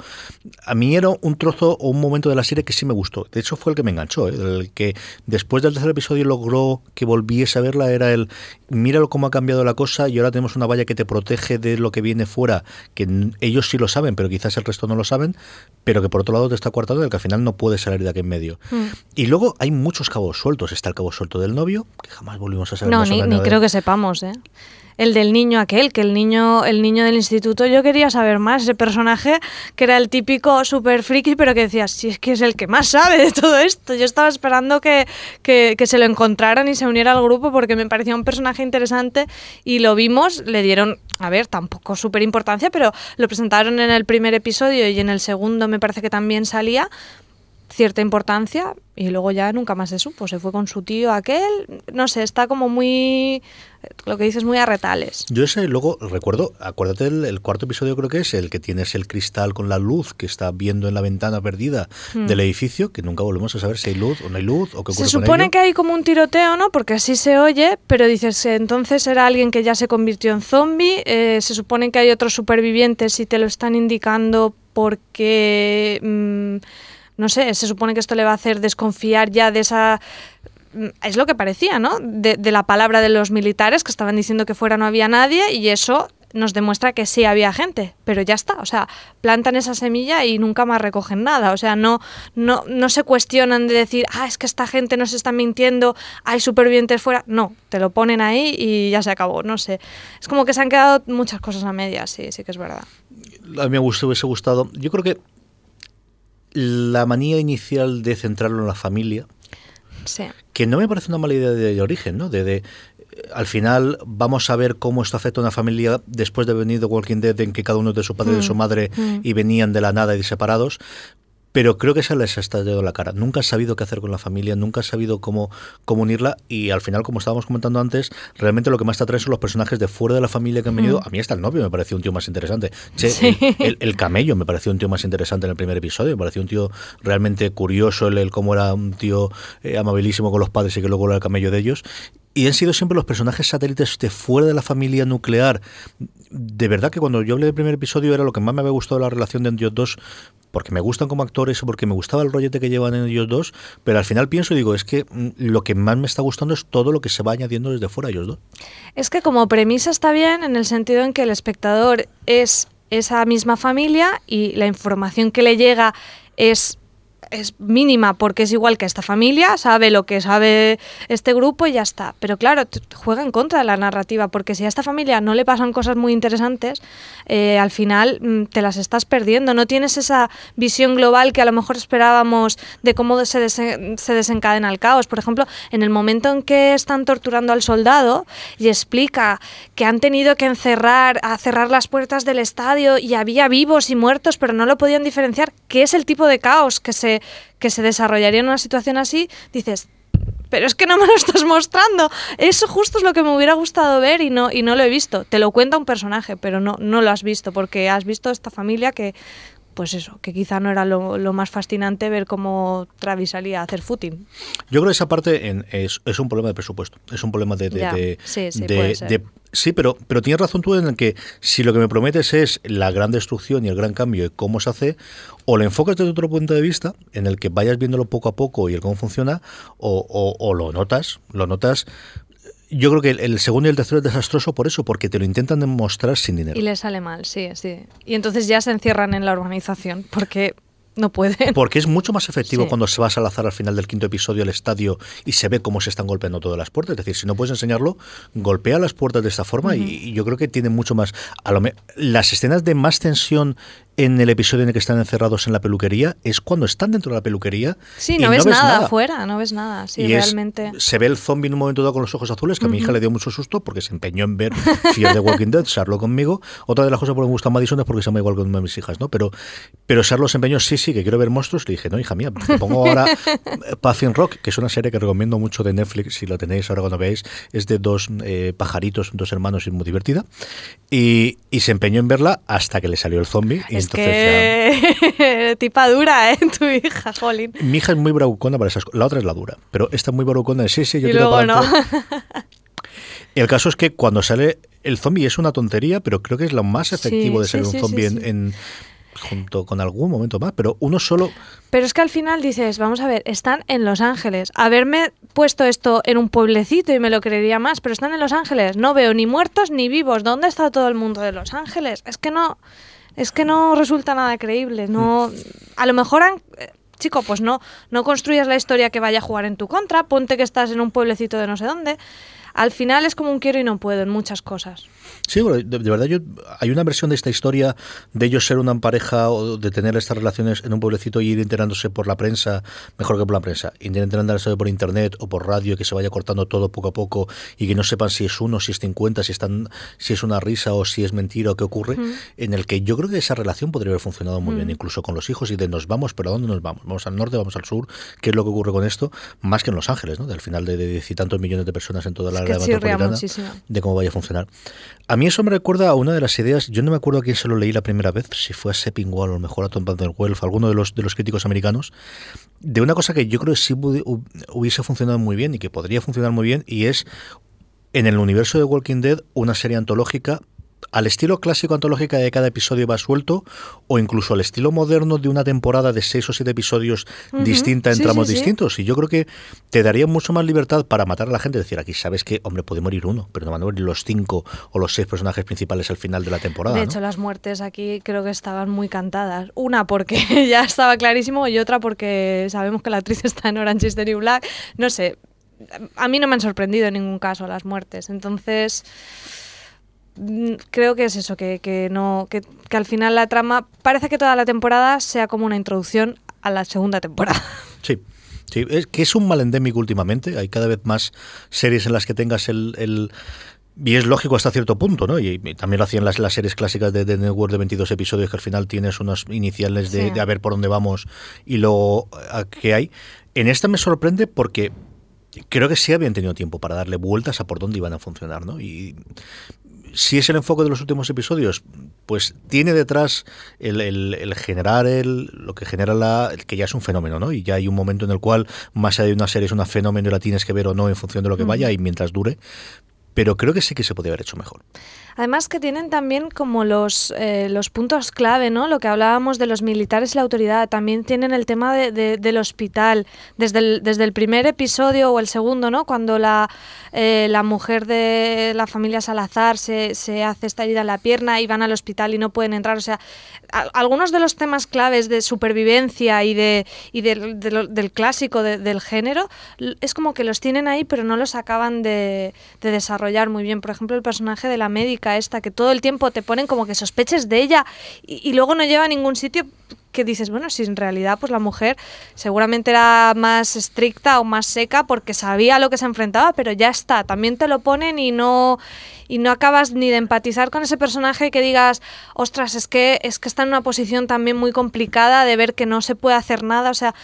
A mí era un trozo o un momento de la serie que sí me gustó. De hecho, fue el que me enganchó. ¿eh? El que después del tercer episodio logró que volviese a verla era el míralo cómo ha cambiado la cosa y ahora tenemos una valla que te protege de lo que viene fuera, que ellos sí lo saben, pero quizás el resto no lo saben, pero que por otro lado te está coartando del que al final no puedes salir de aquí en medio. Mm. Y luego hay muchos cabos sueltos. Está el cabo suelto del novio, que jamás volvimos a saber No, ni, ni creo que sepamos, ¿eh? El del niño aquel, que el niño, el niño del instituto, yo quería saber más. Ese personaje que era el típico super friki, pero que decías, si es que es el que más sabe de todo esto. Yo estaba esperando que, que, que se lo encontraran y se uniera al grupo porque me parecía un personaje interesante y lo vimos, le dieron, a ver, tampoco súper importancia, pero lo presentaron en el primer episodio y en el segundo me parece que también salía cierta importancia y luego ya nunca más se supo. Se fue con su tío aquel, no sé, está como muy, lo que dices, muy a retales. Yo ese luego recuerdo, acuérdate el, el cuarto episodio creo que es el que tienes el cristal con la luz que está viendo en la ventana perdida del edificio, que nunca volvemos a saber si hay luz o no hay luz o qué ocurre Se con supone ello. que hay como un tiroteo, ¿no? Porque así se oye, pero dices, entonces era alguien que ya se convirtió en zombie, eh, se supone que hay otros supervivientes y te lo están indicando porque, mm, no sé, se supone que esto le va a hacer desconfiar ya de esa... mm, Es lo que parecía, ¿no? De, la palabra de los militares que estaban diciendo que fuera no había nadie y eso nos demuestra que sí había gente, pero ya está, o sea, plantan esa semilla y nunca más recogen nada, o sea, no, no, no se cuestionan de decir, ah, es que esta gente nos está mintiendo, hay supervivientes fuera, no, te lo ponen ahí y ya se acabó, no sé, es como que se han quedado muchas cosas a medias, sí, sí que es verdad. A mí me hubiese gustado. Yo creo que la manía inicial de centrarlo en la familia, Sí. que no me parece una mala idea de, de origen, ¿no? De, de, al final vamos a ver cómo esto afecta a una familia después de venir de Walking Dead, en que cada uno de su padre y de su madre y venían de la nada y separados. Pero creo que se les ha estallado la cara. Nunca has sabido qué hacer con la familia, nunca has sabido cómo, cómo unirla y al final, como estábamos comentando antes, realmente lo que más te atrae son los personajes de fuera de la familia que han venido. A mí hasta el novio me pareció un tío más interesante. Che, Sí. el, el- el camello me pareció un tío más interesante en el primer episodio. Me pareció un tío realmente curioso, el, el cómo era un tío eh, amabilísimo con los padres y que luego era el camello de ellos. Y han sido siempre los personajes satélites de fuera de la familia nuclear. De verdad que cuando yo hablé del primer episodio era lo que más me había gustado la relación de ellos dos, porque me gustan como actores o porque me gustaba el rollete que llevan en ellos dos, pero al final pienso y digo, es que mm, lo que más me está gustando es todo lo que se va añadiendo desde fuera ellos dos. Es que como premisa está bien en el sentido en que el espectador es esa misma familia y la información que le llega es es mínima porque es igual que esta familia, sabe lo que sabe este grupo y ya está. Pero claro, juega en contra de la narrativa porque si a esta familia no le pasan cosas muy interesantes, eh, al final mm, te las estás perdiendo. No tienes esa visión global que a lo mejor esperábamos de cómo se, desen- se desencadena el caos. Por ejemplo, en el momento en que están torturando al soldado y explica que han tenido que encerrar, a cerrar las puertas del estadio y había vivos y muertos, pero no lo podían diferenciar, que es el tipo de caos que se, que, que se desarrollaría en una situación así, dices, pero es que no me lo estás mostrando. Eso justo es lo que me hubiera gustado ver y no, y no lo he visto. Te lo cuenta un personaje, pero no, no lo has visto, porque has visto esta familia que, pues eso, que quizá no era lo, lo más fascinante ver cómo Travis salía a hacer footing. Yo creo que esa parte en- es, es un problema de presupuesto. Es un problema de. de- Ya, de- sí, sí, de- puede ser. de- sí, pero, pero tienes razón tú en el que si lo que me prometes es la gran destrucción y el gran cambio y cómo se hace, o lo enfocas desde otro punto de vista, en el que vayas viéndolo poco a poco y el cómo funciona, o, o- lo notas, lo notas. Yo creo que el, el segundo y el tercero es desastroso por eso, porque te lo intentan demostrar sin dinero. Y le sale mal, sí, sí. Y entonces ya se encierran en la urbanización, porque no pueden. Porque es mucho más efectivo Sí. cuando se va a Salazar al final del quinto episodio al estadio y se ve cómo se están golpeando todas las puertas. Es decir, si no puedes enseñarlo, golpea las puertas de esta forma y, y yo creo que tiene mucho más. A lo me- las escenas de más tensión en el episodio en el que están encerrados en la peluquería es cuando están dentro de la peluquería. Sí, y no ves nada afuera, no ves nada. Sí, y es- realmente. se ve el zombie en un momento dado con los ojos azules, que a mi hija le dio mucho susto porque se empeñó en ver Fear the Walking Dead, Charlo conmigo. Otra de las cosas por las que me gusta Madison es porque se llama igual que una de mis hijas, ¿no? Pero, pero Charlo se empeñó, sí, sí, que quiero ver monstruos. Le dije, no, hija mía, te pongo ahora Puffin Rock, que es una serie que recomiendo mucho de Netflix, si la tenéis ahora cuando veáis, es de dos eh, pajaritos, dos hermanos y muy divertida. Y, y se empeñó en verla hasta que le salió el zombie. Y Es entonces ya- que tipa dura, ¿eh? Tu hija, Jolín. Mi hija es muy bravucona para esas cosas. La otra es la dura. Pero esta es muy bravucona sí, sí, yo Y luego no. El caso es que cuando sale el zombie es una tontería, pero creo que es lo más Sí, efectivo de sí, ser un zombie sí, en, en- junto con algún momento más, pero uno solo Pero es que al final dices, vamos a ver, están en Los Ángeles. Haberme puesto esto en un pueblecito y me lo creería más, pero están en Los Ángeles. No veo ni muertos ni vivos. ¿Dónde está todo el mundo de Los Ángeles? Es que no, es que no resulta nada creíble. No, a lo mejor han, chico, pues no, no construyas la historia que vaya a jugar en tu contra. Ponte que estás en un pueblecito de no sé dónde. Al final es como un quiero y no puedo en muchas cosas. Sí, bueno, de, de verdad yo, hay una versión de esta historia de ellos ser una pareja o de tener estas relaciones en un pueblecito y ir enterándose por la prensa, mejor que por la prensa, ir enterándose por internet o por radio, que se vaya cortando todo poco a poco y que no sepan si es uno, si es 50, si, están, si es una risa o si es mentira o qué ocurre, en el que yo creo que esa relación podría haber funcionado muy bien, incluso con los hijos y de nos vamos, pero ¿a dónde nos vamos? ¿Vamos al norte, vamos al sur? ¿Qué es lo que ocurre con esto? Más que en Los Ángeles, ¿no? Al final de diez y tantos millones de personas en toda la Es que área metropolitana de cómo vaya a funcionar. A mí eso me recuerda a una de las ideas, yo no me acuerdo a quién se lo leí la primera vez, si fue a Seppingwall o a lo mejor a Tom Van der Welf, alguno de los, de los críticos americanos, de una cosa que yo creo que sí hubiese funcionado muy bien y que podría funcionar muy bien, y es en el universo de Walking Dead una serie antológica al estilo clásico antológica de cada episodio va suelto o incluso al estilo moderno de una temporada de seis o siete episodios distinta en Sí, tramos sí, sí. distintos y yo creo que te daría mucho más libertad para matar a la gente decir aquí sabes que hombre puede morir uno pero no van a morir los cinco o los seis personajes principales al final de la temporada De ¿no? hecho, las muertes aquí creo que estaban muy cantadas. Una porque ya estaba clarísimo y otra porque sabemos que la actriz está en Orange is the New Black. No sé, a mí no me han sorprendido en ningún caso las muertes. Entonces, creo que es eso, que, que no, que, que al final la trama parece que toda la temporada sea como una introducción a la segunda temporada. Sí. Sí, es que es un mal endémico últimamente. Hay cada vez más series en las que tengas el. el- y es lógico hasta cierto punto, ¿no? Y, y también lo hacían las, las series clásicas de, de Network de 22 episodios, que al final tienes unos iniciales de, Sí. de a ver por dónde vamos y luego a qué hay. En esta me sorprende porque creo que sí habían tenido tiempo para darle vueltas a por dónde iban a funcionar, ¿no? Y si es el enfoque de los últimos episodios, pues tiene detrás el, el- el generar el, lo que genera la, el que ya es un fenómeno, ¿no? Y ya hay un momento en el cual más allá de una serie es un fenómeno y la tienes que ver o no en función de lo que vaya y mientras dure. Pero creo que sí que se podría haber hecho mejor. Además que tienen también como los, eh, los puntos clave, ¿no? Lo que hablábamos de los militares y la autoridad. También tienen el tema de- de- del hospital. Desde el, desde el primer episodio o el segundo, ¿no? Cuando la, eh, la mujer de la familia Salazar se, se hace esta herida en la pierna y van al hospital y no pueden entrar. O sea, a- algunos de los temas claves de supervivencia y, de, y del- del clásico de- del género es como que los tienen ahí pero no los acaban de, de desarrollar muy bien. Por ejemplo, el personaje de la médica esta, que todo el tiempo te ponen como que sospeches de ella y, luego no lleva a ningún sitio que dices, bueno, si en realidad pues la mujer seguramente era más estricta o más seca porque sabía lo que se enfrentaba, pero ya está, también te lo ponen y no y no acabas ni de empatizar con ese personaje que digas, ostras, es que es que está en una posición también muy complicada de ver que no se puede hacer nada, o sea,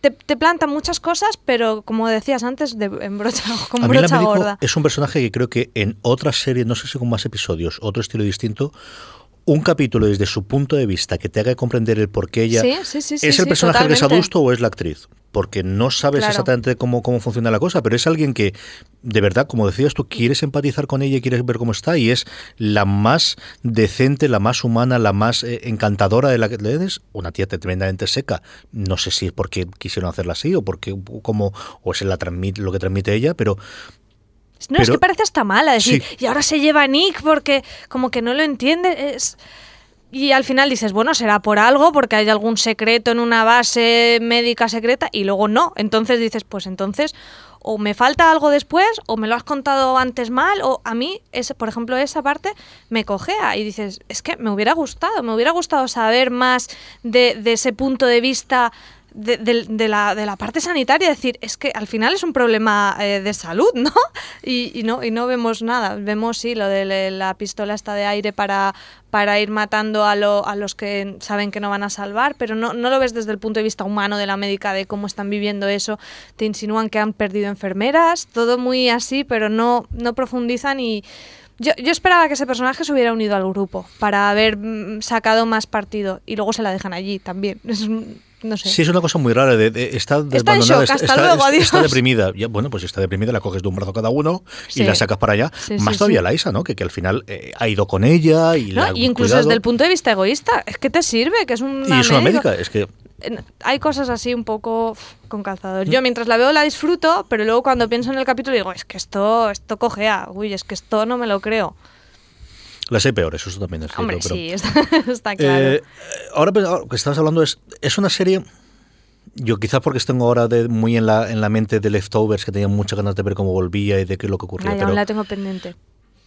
te, te planta muchas cosas, pero como decías antes, de, en brocha, con A brocha gorda. es un personaje que creo que en otras series, no sé si con más episodios, otro estilo distinto, un capítulo desde su punto de vista que te haga comprender el por qué ella Sí, sí, sí, sí, es el personaje que es adusto o es la actriz. Porque no sabes Claro. exactamente cómo, cómo funciona la cosa, pero es alguien que, de verdad, como decías tú, quieres empatizar con ella y quieres ver cómo está, y es la más decente, la más humana, la más eh, encantadora de la que lees. Una tía tremendamente seca. No sé si es porque quisieron hacerla así o porque como, o es la transmite, lo que transmite ella, pero No, es que parece hasta mala decir, Sí. y ahora se lleva a Nick porque como que no lo entiende. Es... Y al final dices, bueno, será por algo, porque hay algún secreto en una base médica secreta, y luego no. Entonces dices, pues entonces, o me falta algo después, o me lo has contado antes mal, o a mí, ese, por ejemplo, esa parte me cojea. Y dices, es que me hubiera gustado, me hubiera gustado saber más de, de ese punto de vista de, la, de la parte sanitaria, decir, es que al final es un problema eh, de salud, ¿no? Y, no y no vemos nada. Vemos, sí, lo de la pistola esta de aire para, para ir matando a los que saben que no van a salvar, pero no, no lo ves desde el punto de vista humano de la médica, de cómo están viviendo eso. Te insinúan que han perdido enfermeras, todo muy así, pero no, no profundizan y... Yo, yo esperaba que ese personaje se hubiera unido al grupo para haber mm, sacado más partido y luego se la dejan allí también. Es un- no sé. Sí, es una cosa muy rara. De, de- está Está en desabandonada, shock, hasta luego, está, deprimida. Ya, bueno, pues si está deprimida, la coges de un brazo cada uno Sí. y la sacas para allá. Sí, Más sí, todavía la Isa, ¿no? Que, que al final eh, ha ido con ella y ¿no? la Y incluso cuidado. desde el punto de vista egoísta, es que te sirve, que es un Y es una médica, es que Hay cosas así un poco con calzador. Yo mientras la veo la disfruto, pero luego cuando pienso en el capítulo digo, es que esto, esto cojea, uy, es que esto no me lo creo. Las hay peores, eso también es cierto. Hombre, pero- sí, está, está claro. Eh, ahora pues, ahora que estabas hablando es, es una serie... Yo quizás porque tengo ahora de, muy en la, en la mente de Leftovers, que tenía muchas ganas de ver cómo volvía y de qué es lo que ocurría. Ay, pero, aún la tengo pendiente.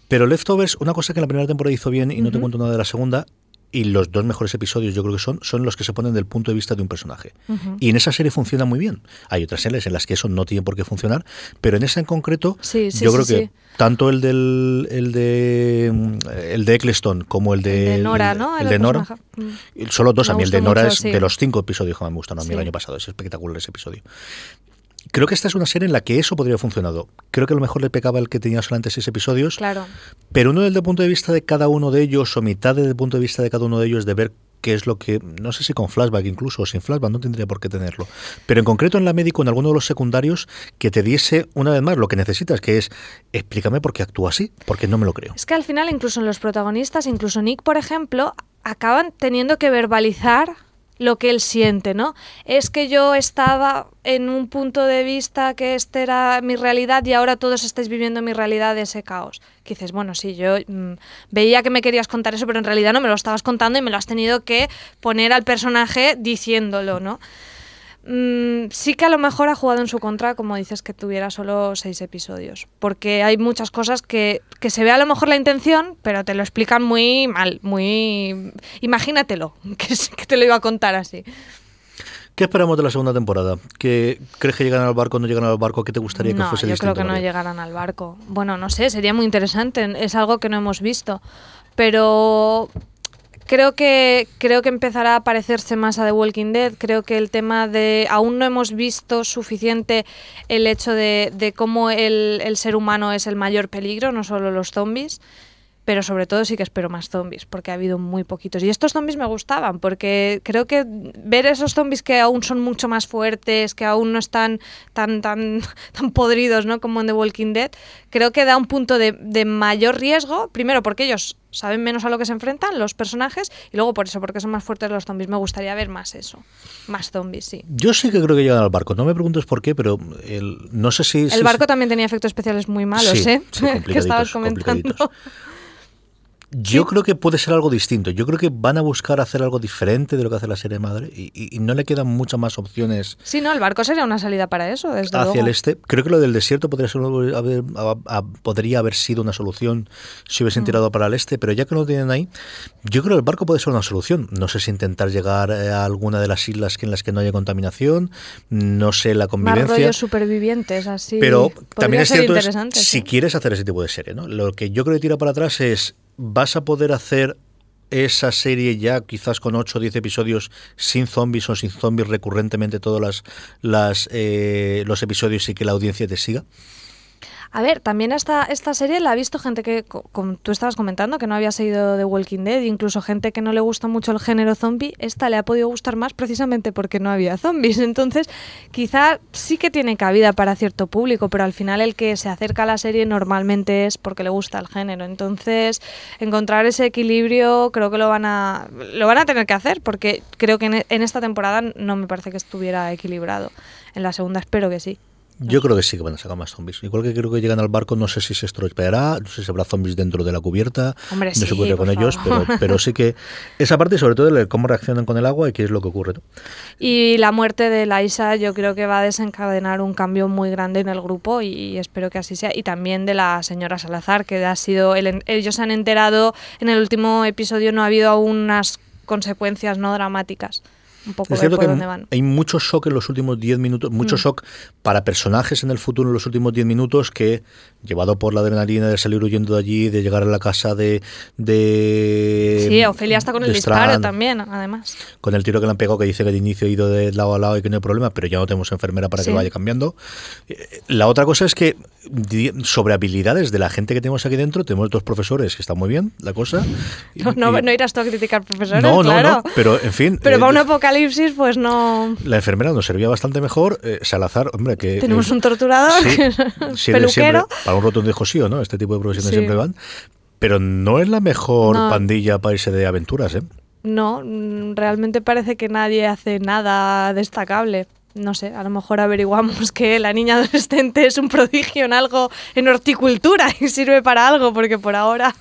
Pero Leftovers, una cosa que en la primera temporada hizo bien, y no te cuento nada de la segunda, y los dos mejores episodios yo creo que son, son los que se ponen del punto de vista de un personaje. Y en esa serie funciona muy bien. Hay otras series en las que eso no tiene por qué funcionar, pero en esa en concreto, Sí, sí, yo sí, creo que tanto el del el de mm, el de Eccleston como el de, El de Nora, ¿no? el de Nora. Mm. solo dos, Me a mí el de Nora mucho, es de los cinco episodios que más me gustan, a mí el año pasado, es espectacular ese episodio. Creo que esta es una serie en la que eso podría haber funcionado. Creo que a lo mejor le pecaba el que tenía solamente seis episodios. Claro. Pero uno desde el punto de vista de cada uno de ellos, o mitad desde el punto de vista de cada uno de ellos, de ver qué es lo que, no sé si con flashback incluso, o sin flashback, no tendría por qué tenerlo. Pero en concreto en la médico, en alguno de los secundarios, que te diese una vez más lo que necesitas, que es explícame por qué actúa así, porque no me lo creo. Es que al final, incluso en los protagonistas, incluso Nick, por ejemplo, acaban teniendo que verbalizar lo que él siente, ¿no? Es que yo estaba en un punto de vista que este era mi realidad y ahora todos estáis viviendo mi realidad de ese caos. Que dices, bueno, sí, yo mm, veía que me querías contar eso, pero en realidad no me lo estabas contando y me lo has tenido que poner al personaje diciéndolo, ¿no? Mm, sí que a lo mejor ha jugado en su contra, como dices, que tuviera solo seis episodios. Porque hay muchas cosas que, que se ve a lo mejor la intención, pero te lo explican muy mal, muy... Imagínatelo, que, que te lo iba a contar así. ¿Qué esperamos de la segunda temporada? ¿Qué, ¿Crees que llegan al barco no llegan al barco? ¿Qué te gustaría que no, fuese yo distinto? creo que no María? llegarán al barco. Bueno, no sé, sería muy interesante, es algo que no hemos visto. Pero creo que creo que empezará a parecerse más a The Walking Dead. Creo que el tema de aún no hemos visto suficiente el hecho de, de cómo el, el ser humano es el mayor peligro, no solo los zombies. Pero sobre todo sí que espero más zombies, porque ha habido muy poquitos. Y estos zombies me gustaban, porque creo que ver esos zombies que aún son mucho más fuertes, que aún no están tan, tan, tan podridos ¿no? como en The Walking Dead, creo que da un punto de, de mayor riesgo. Primero porque ellos saben menos a lo que se enfrentan, los personajes, y luego por eso, porque son más fuertes los zombies. Me gustaría ver más eso. Más zombies, sí. Yo sí que creo que llegan al barco. No me preguntes por qué, pero el, no sé si... si- El barco también tenía efectos especiales muy malos, Sí, ¿eh? sí, que estabas comentando. Yo creo que puede ser algo distinto. Yo creo que van a buscar hacer algo diferente de lo que hace la serie madre y, y- no le quedan muchas más opciones Sí, no, el barco sería una salida para eso, desde hacia luego. el este. Creo que lo del desierto podría, ser, haber, a- a- podría haber sido una solución si Mm. hubiesen tirado para el este, pero ya que no lo tienen ahí, yo creo que el barco puede ser una solución. No sé si intentar llegar eh, a alguna de las islas en las que no haya contaminación, no sé la Más convivencia. rollos supervivientes, así. Pero también es cierto, es, si quieres hacer ese tipo de serie, ¿no? Lo que yo creo que tira para atrás es, vas a poder hacer esa serie ya quizás con 8 o 10 episodios sin zombies o sin zombies recurrentemente todos las, las, eh, los episodios y que la audiencia te siga. A ver, también esta, esta serie la ha visto gente que, co- como tú estabas comentando, que no había seguido The Walking Dead, incluso gente que no le gusta mucho el género zombie, esta le ha podido gustar más precisamente porque no había zombies. Entonces, quizá sí que tiene cabida para cierto público, pero al final el que se acerca a la serie normalmente es porque le gusta el género. Entonces, encontrar ese equilibrio creo que lo van a, lo van a tener que hacer, porque creo que en esta temporada no me parece que estuviera equilibrado. En la segunda espero que sí. Yo creo que sí que van a sacar más zombies. Igual que creo que llegan al barco, no sé si se estropeará, no sé si habrá zombies dentro de la cubierta, Hombre, no sí, se ocurre con ellos, pero, sí que esa parte, sobre todo, de cómo reaccionan con el agua y qué es lo que ocurre. ¿no? Y la muerte de Laisa yo creo que va a desencadenar un cambio muy grande en el grupo y, espero que así sea. Y también de la señora Salazar, que ha sido, el ellos se han enterado, en el último episodio no ha habido aún unas consecuencias no dramáticas. Un poco Es cierto por que dónde van. hay mucho shock en los últimos 10 minutos, mucho Mm. shock para personajes en el futuro en los últimos 10 minutos que, llevado por la adrenalina de salir huyendo de allí, de llegar a la casa de... de Sí, Ofelia está con el de disparo Strand, también, además. Con el tiro que le han pegado, que dice que de inicio ha ido de lado a lado y que no hay problema, pero ya no tenemos enfermera para Sí. que vaya cambiando. Eh, La otra cosa es que sobre habilidades de la gente que tenemos aquí dentro, tenemos dos profesores que están muy bien, la cosa. No, no, y- no irás tú a criticar profesores, no, no, claro. no, pero en fin. Pero eh, para un apocalipsis, pues no. la enfermera nos servía bastante mejor. eh, Salazar, hombre, que. Tenemos eh, un torturador, sí, siempre- peluquero. siempre- para un rotundo de Josío, ¿no? Este tipo de profesiones Sí. siempre van. Pero no es la mejor No. pandilla para irse de aventuras, ¿eh? No, mm, realmente parece que nadie hace nada destacable. No sé, a lo mejor averiguamos que la niña adolescente es un prodigio en algo, en horticultura y sirve para algo, porque por ahora...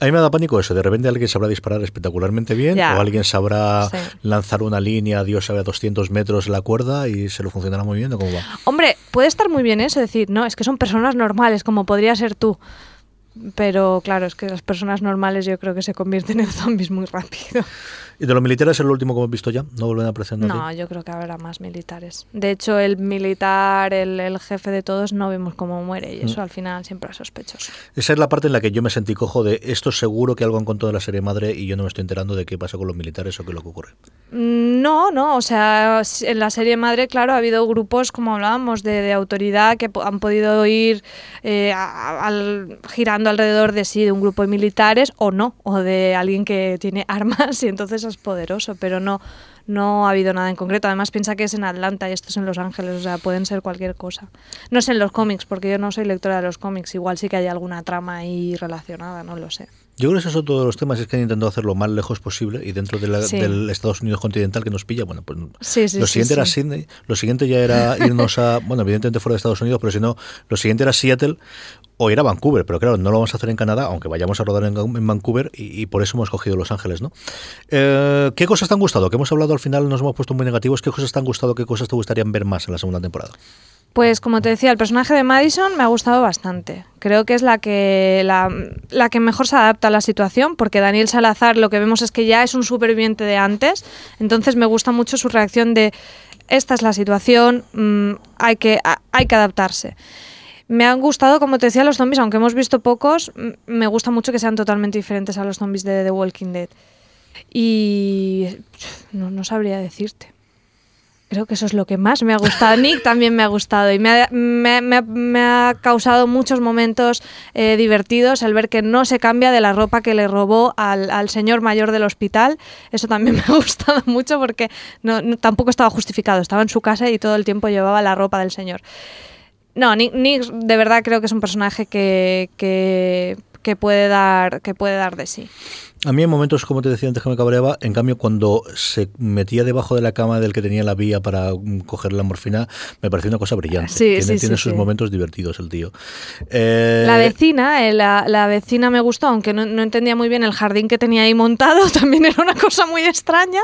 A mí me da pánico eso. De repente alguien sabrá disparar espectacularmente bien o alguien sabrá Sí. lanzar una línea, Dios sabe, a 200 metros la cuerda y se lo funcionará muy bien o cómo va. Hombre, puede estar muy bien eso, decir, no, es que son personas normales, como podría ser tú. Pero claro, es que las personas normales yo creo que se convierten en zombies muy rápido. ¿Y de los militares es lo último que hemos visto ya? ¿No vuelven a aparecer nadie? No, yo creo que habrá más militares. De hecho, el militar, el, el jefe de todos, no vemos cómo muere y eso al final siempre es sospechoso. Esa es la parte en la que yo me sentí cojo de esto seguro que algo han contado de la serie madre y yo no me estoy enterando de qué pasa con los militares o qué es lo que ocurre. Mm, No, no, o sea, en la serie madre, claro, ha habido grupos, como hablábamos, de, de autoridad que han podido ir eh, a- al- girando alrededor de sí, de un grupo de militares o no, o de alguien que tiene armas y entonces es poderoso, pero no, no ha habido nada en concreto. Además, piensa que es en Atlanta y esto es en Los Ángeles, o sea, pueden ser cualquier cosa. No sé en los cómics, porque yo no soy lectora de los cómics, igual sí que hay alguna trama ahí relacionada, no lo sé. Yo creo que esos son todos los temas, es que han intentado hacerlo lo más lejos posible y dentro de la- Sí. del Estados Unidos continental que nos pilla, bueno, pues Sí, sí, lo siguiente era sí. Sydney, lo siguiente ya era irnos a, bueno, evidentemente fuera de Estados Unidos, pero si no, lo siguiente era Seattle o ir a Vancouver, pero claro, no lo vamos a hacer en Canadá, aunque vayamos a rodar en, Vancouver y, por eso hemos cogido Los Ángeles, ¿no? Eh, ¿Qué cosas te han gustado? Que hemos hablado al final, nos hemos puesto muy negativos, ¿qué cosas te han gustado, qué cosas te gustarían ver más en la segunda temporada? Pues como te decía, el personaje de Madison me ha gustado bastante. Creo que es la que, la, la que mejor se adapta a la situación, porque Daniel Salazar lo que vemos es que ya es un superviviente de antes, entonces me gusta mucho su reacción de esta es la situación, mm, hay, que, hay que adaptarse. Me han gustado, como te decía, los zombies, aunque hemos visto pocos, me gusta mucho que sean totalmente diferentes a los zombies de The Walking Dead. Y no, sabría decirte. Creo que eso es lo que más me ha gustado. Nick también me ha gustado y me ha, causado muchos momentos eh, divertidos el ver que no se cambia de la ropa que le robó al, señor mayor del hospital. Eso también me ha gustado mucho porque no- tampoco estaba justificado. Estaba en su casa y todo el tiempo llevaba la ropa del señor. No, Nick, Nick de verdad creo que es un personaje que, que, que puede dar, que puede dar de sí. A mí en momentos, como te decía antes que me cabreaba, en cambio cuando se metía debajo de la cama del que tenía la vía para mm, coger la morfina, me pareció una cosa brillante. Sí, tiene sí, tiene sí, sus momentos divertidos el tío. Eh, La vecina, eh, la, la vecina me gustó, aunque no, no entendía muy bien el jardín que tenía ahí montado, también era una cosa muy extraña.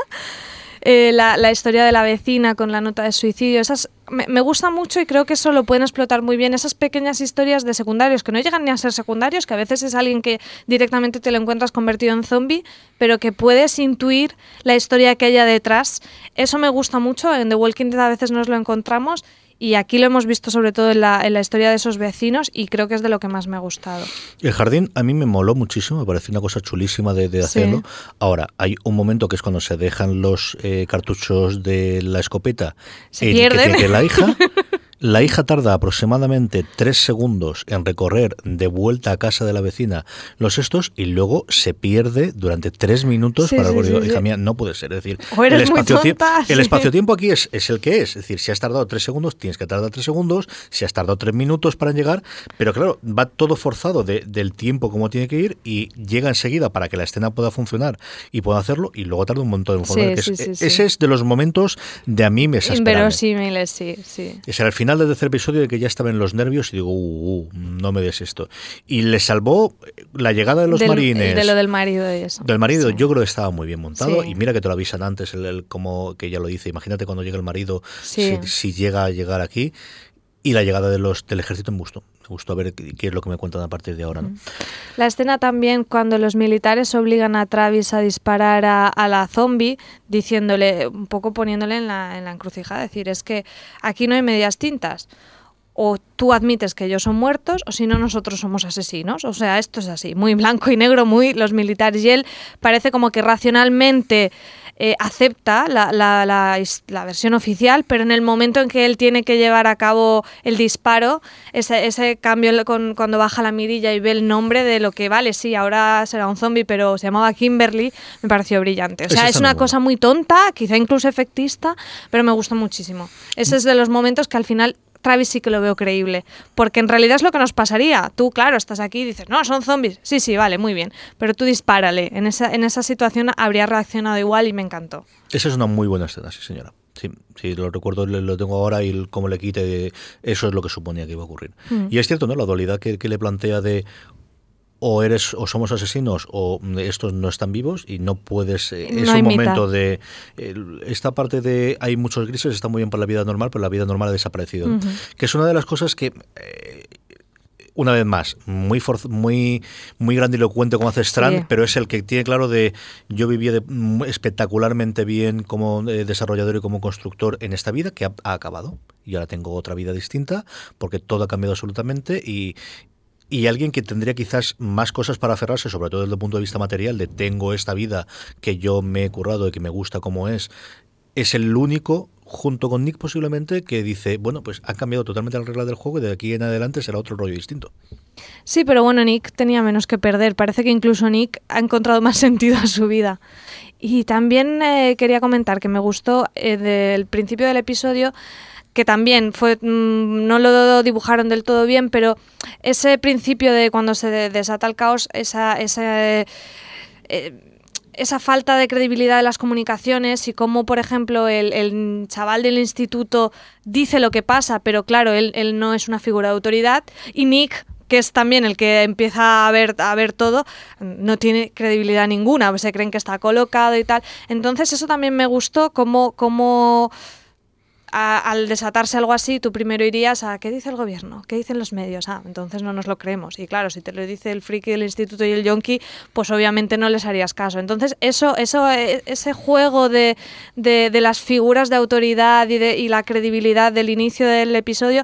Eh, la, la historia de la vecina con la nota de suicidio, esas me, me gusta mucho y creo que eso lo pueden explotar muy bien, esas pequeñas historias de secundarios, que no llegan ni a ser secundarios, que a veces es alguien que directamente te lo encuentras convertido en zombie, pero que puedes intuir la historia que haya detrás. Eso me gusta mucho, en The Walking Dead a veces nos lo encontramos y aquí lo hemos visto sobre todo en la, en la historia de esos vecinos y creo que es de lo que más me ha gustado. El jardín a mí me moló muchísimo, me pareció una cosa chulísima de, de Sí. hacerlo. Ahora, hay un momento que es cuando se dejan los eh, cartuchos de la escopeta Se en pierden. Que, que la hija... La hija tarda aproximadamente tres segundos en recorrer de vuelta a casa de la vecina los estos y luego se pierde durante tres minutos Sí, para sí, sí, Hija mía, no puede ser. Es decir, el espacio-tiempo espacio-tiempo aquí es, es el que es. Es decir, si has tardado tres segundos, tienes que tardar tres segundos. Si has tardado tres minutos para llegar, pero claro, va todo forzado de- del tiempo como tiene que ir y llega enseguida para que la escena pueda funcionar y pueda hacerlo y luego tarda un montón en sí, es- sí. Ese es de los momentos de a mí me. Inverosímiles, sí, sí. Ese era el final del tercer episodio de que ya estaba en los nervios y digo, uh, uh, no me des esto. Y le salvó la llegada de los Del- marines. De lo del marido y eso. Del marido, Sí. yo creo que estaba muy bien montado. Sí. Y mira que te lo avisan antes, el, el- como que ya lo dice. Imagínate cuando llega el marido, Sí. si, si llega a llegar aquí. Y la llegada de los del ejército me gustó. Me gustó ver qué, es lo que me cuentan a partir de ahora. ¿no? La escena también cuando los militares obligan a Travis a disparar a, a la zombie, diciéndole, un poco poniéndole en la, en la encrucijada, decir, es que aquí no hay medias tintas. O tú admites que ellos son muertos, o si no, nosotros somos asesinos. O sea, esto es así, muy blanco y negro, muy los militares. Y él parece como que racionalmente eh, acepta la, la- la his- la versión oficial, pero en el momento en que él tiene que llevar a cabo el disparo, ese, ese cambio con, cuando baja la mirilla y ve el nombre de lo que vale, sí, ahora será un zombie, pero se llamaba Kimberly, me pareció brillante. O sea, es una bueno. cosa muy tonta, quizá incluso efectista, pero me gustó muchísimo. Ese es de los momentos que al final Travis sí que lo veo creíble, porque en realidad es lo que nos pasaría. Tú, claro, estás aquí y dices, no, son zombies. Sí, sí, vale, muy bien, pero tú dispárale. En esa, en esa situación habría reaccionado igual y me encantó. Esa es una muy buena escena, sí, señora. Sí, sí, lo recuerdo, lo tengo ahora y cómo le quite, eso es lo que suponía que iba a ocurrir. Mm. Y es cierto, ¿no? La dualidad que, que le plantea de o eres o somos asesinos o mm, estos no están vivos y no puedes eh, es No un mitad. momento de esta parte de hay muchos grises está muy bien para la vida normal pero la vida normal ha desaparecido que es una de las cosas que eh, una vez más, muy muy muy grandilocuente como hace Strand, Sí. pero es el que tiene claro de yo vivía de- mm, espectacularmente bien como eh, desarrollador y como constructor en esta vida que ha, ha acabado y ahora tengo otra vida distinta porque todo ha cambiado absolutamente y y alguien que tendría quizás más cosas para aferrarse, sobre todo desde el punto de vista material, de tengo esta vida que yo me he currado y que me gusta como es, es el único, junto con Nick posiblemente, que dice, bueno, pues han cambiado totalmente las reglas del juego y de aquí en adelante será otro rollo distinto. Sí, pero bueno, Nick tenía menos que perder. Parece que incluso Nick ha encontrado más sentido a su vida. Y también eh, quería comentar que me gustó eh, del principio del episodio que también fue mm, no lo dibujaron del todo bien, pero ese principio de cuando se de- desata el caos, esa, eh, esa falta de credibilidad de las comunicaciones y cómo, por ejemplo, el, chaval del instituto dice lo que pasa, pero claro, él, él no es una figura de autoridad, y Nick que es también el que empieza a ver, a ver todo, no tiene credibilidad ninguna, se creen que está colocado y tal. Entonces eso también me gustó, como, como a- al desatarse algo así, tú primero irías a ¿qué dice el gobierno? ¿Qué dicen los medios? Ah, entonces no nos lo creemos. Y claro, si te lo dice el friki del instituto y el yonki, pues obviamente no les harías caso. Entonces, eso, eso, eh, ese juego de, de, de las figuras de autoridad y, de, y la credibilidad del inicio del episodio.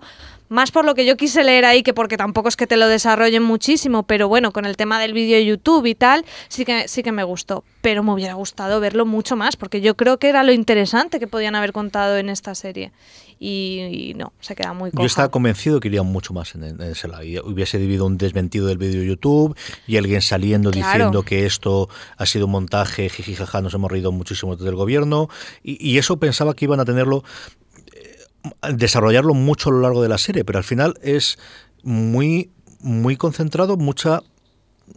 Más por lo que yo quise leer ahí que porque tampoco es que te lo desarrollen muchísimo, pero bueno, con el tema del vídeo de YouTube y tal, sí que, sí que me gustó. Pero me hubiera gustado verlo mucho más, porque yo creo que era lo interesante que podían haber contado en esta serie. Y, y no, se queda muy coja. Yo estaba convencido que iría mucho más en, en ese lado. Y hubiese debido un desmentido del vídeo de YouTube y alguien saliendo Claro. diciendo que esto ha sido un montaje, jiji, jaja, nos hemos reído muchísimo del gobierno. Y, y eso pensaba que iban a tenerlo, desarrollarlo mucho a lo largo de la serie, pero al final es muy, muy concentrado, mucha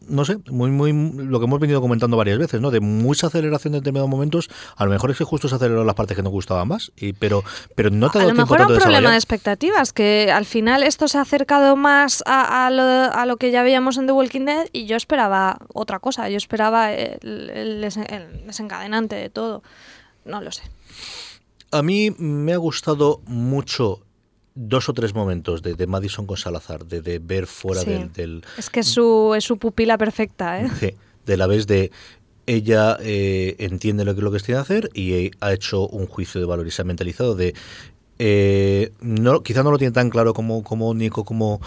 no sé, muy, muy, lo que hemos venido comentando varias veces, ¿no? De mucha aceleración en determinados momentos, a lo mejor es que justo se aceleran las partes que nos gustaban más, y, pero, pero no te ha A dado lo tiempo mejor era un de problema de expectativas, que al final esto se ha acercado más a, a lo, a lo que ya veíamos en The Walking Dead y yo esperaba otra cosa, yo esperaba el, el desen- el desencadenante de todo. No lo sé. A mí me ha gustado mucho dos o tres momentos de, de Madison con Salazar, de, de ver fuera Sí. del, del- Es que es su, es su pupila perfecta, ¿eh? Sí, de la vez de ella eh, entiende lo que lo que tiene que hacer y ha hecho un juicio de valor y se ha mentalizado de eh, no, quizá no lo tiene tan claro como, como Nico como,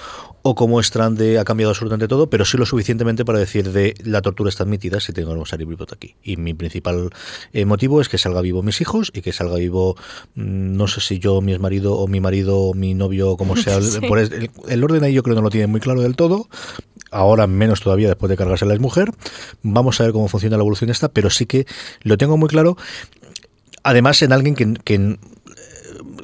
o como Strande ha cambiado absolutamente todo, pero sí lo suficientemente para decir de la tortura está admitida si tengo que salir vivo de aquí. Y mi principal eh, motivo es que salga vivo mis hijos y que salga vivo, mm, no sé si yo, mi marido o mi marido o mi novio o como sea. Sí. por el, el orden ahí yo creo que no lo tiene muy claro del todo. Ahora menos todavía después de cargarse la mujer. Vamos a ver cómo funciona la evolución esta, pero sí que lo tengo muy claro. Además, en alguien que, que,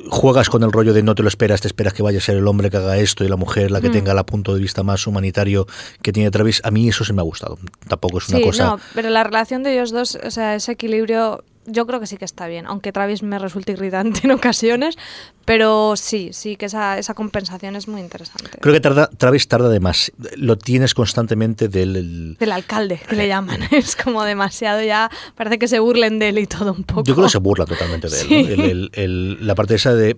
juegas con el rollo de no te lo esperas, te esperas que vaya a ser el hombre que haga esto y la mujer la que Mm. tenga el punto de vista más humanitario que tiene Travis. A mí eso se me ha gustado. Tampoco es una sí, cosa. no, pero la relación de ellos dos, o sea, ese equilibrio, yo creo que sí que está bien, aunque Travis me resulta irritante en ocasiones, pero sí, sí que esa, esa compensación es muy interesante. Creo que tarda, Travis tarda de más. Lo tienes constantemente del. el- Del alcalde, que le llaman, es como demasiado ya, parece que se burlen de él y todo un poco. Yo creo que se burla totalmente de él. Sí. ¿no? El- el- el- la parte esa de.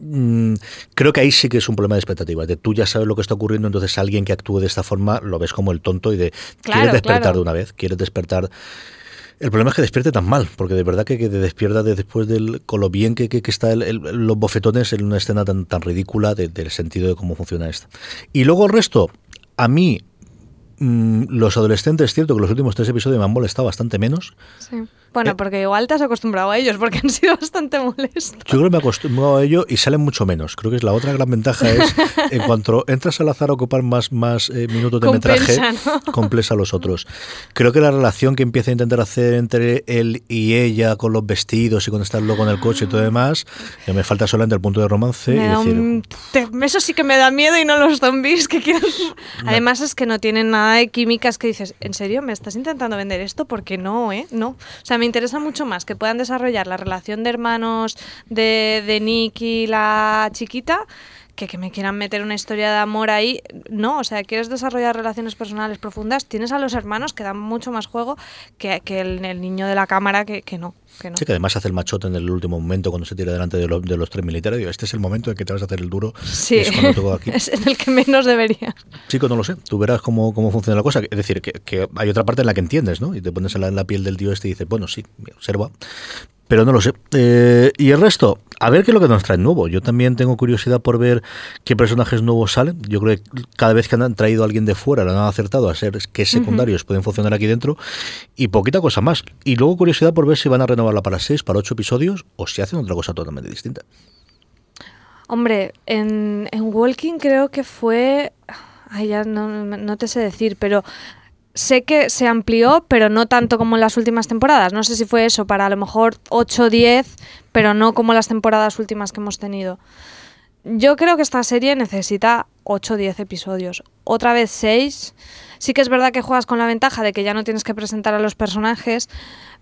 mm, Creo que ahí sí que es un problema de expectativas. De tú ya sabes lo que está ocurriendo, entonces alguien que actúe de esta forma lo ves como el tonto y de Claro, quieres despertar claro. de una vez, quieres despertar. El problema es que despierte tan mal, porque de verdad que, que despierta de después del con lo bien que, que, está el- el- los bofetones en una escena tan, tan ridícula de- del sentido de cómo funciona esto. Y luego el resto, a mí, mm, los adolescentes, es cierto que los últimos tres episodios me han molestado bastante menos. Sí. Bueno, Eh. porque igual te has acostumbrado a ellos, porque han sido bastante molestos. Yo creo que me he acostumbrado a ello y salen mucho menos. Creo que es la otra gran ventaja es en cuanto entras al azar a ocupar más, más eh, minutos de Compensa, metraje, ¿no? compensa a los otros. Creo que la relación que empieza a intentar hacer entre él y ella con los vestidos y con estar luego en el coche y todo demás, que me falta solamente el punto de romance Me y decir, un- eso sí que me da miedo y no los zombies que quieren. Además es que no tienen nada de químicas que dices, ¿en serio me estás intentando vender esto? Porque no, ¿eh? No. O sea, me interesa mucho más que puedan desarrollar la relación de hermanos de, de Nick y la chiquita que que me quieran meter una historia de amor ahí. No, o sea, quieres desarrollar relaciones personales profundas, tienes a los hermanos que dan mucho más juego que, que el, el niño de la cámara que, que no. Que no. Sí, que además hace el machote en el último momento cuando se tira delante de, los- de los tres militares. Digo, este es el momento en que te vas a hacer el duro. Sí, Es aquí. es en el que menos debería. Chico, no lo sé. Tú verás cómo, cómo funciona la cosa. Es decir, que, que hay otra parte en la que entiendes, ¿no? Y te pones en la, en la piel del tío este y dices, bueno, sí, observa. Pero no lo sé. Eh, y el resto, a ver qué es lo que nos trae nuevo. Yo también tengo curiosidad por ver qué personajes nuevos salen. Yo creo que cada vez que han traído a alguien de fuera, lo han acertado a ser que secundarios pueden funcionar aquí dentro. Y poquita cosa más. Y luego curiosidad por ver si van a renovarla para seis, para ocho episodios, o si hacen otra cosa totalmente distinta. Hombre, en, en Walking creo que fue. Ay, ya no, no te sé decir, pero sé que se amplió, pero no tanto como en las últimas temporadas. No sé si fue eso, para a lo mejor 8 o 10, pero no como las temporadas últimas que hemos tenido. Yo creo que esta serie necesita 8 o 10 episodios. Otra vez 6. Sí que es verdad que juegas con la ventaja de que ya no tienes que presentar a los personajes,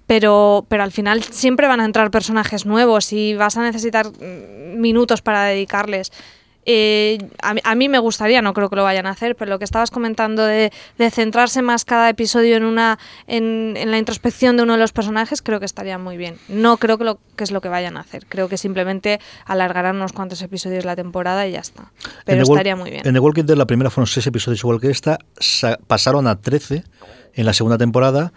pero, pero al final siempre van a entrar personajes nuevos y vas a necesitar mm, minutos para dedicarles. Eh, a, mí- a mí me gustaría, no creo que lo vayan a hacer, pero lo que estabas comentando de, de centrarse más cada episodio en una en, en la introspección de uno de los personajes, creo que estaría muy bien. No creo que, lo, que es lo que vayan a hacer. Creo que simplemente alargarán unos cuantos episodios la temporada y ya está. Pero estaría muy bien. En The Walking Dead la primera fueron seis episodios igual que esta, sa- pasaron a 13 en la segunda temporada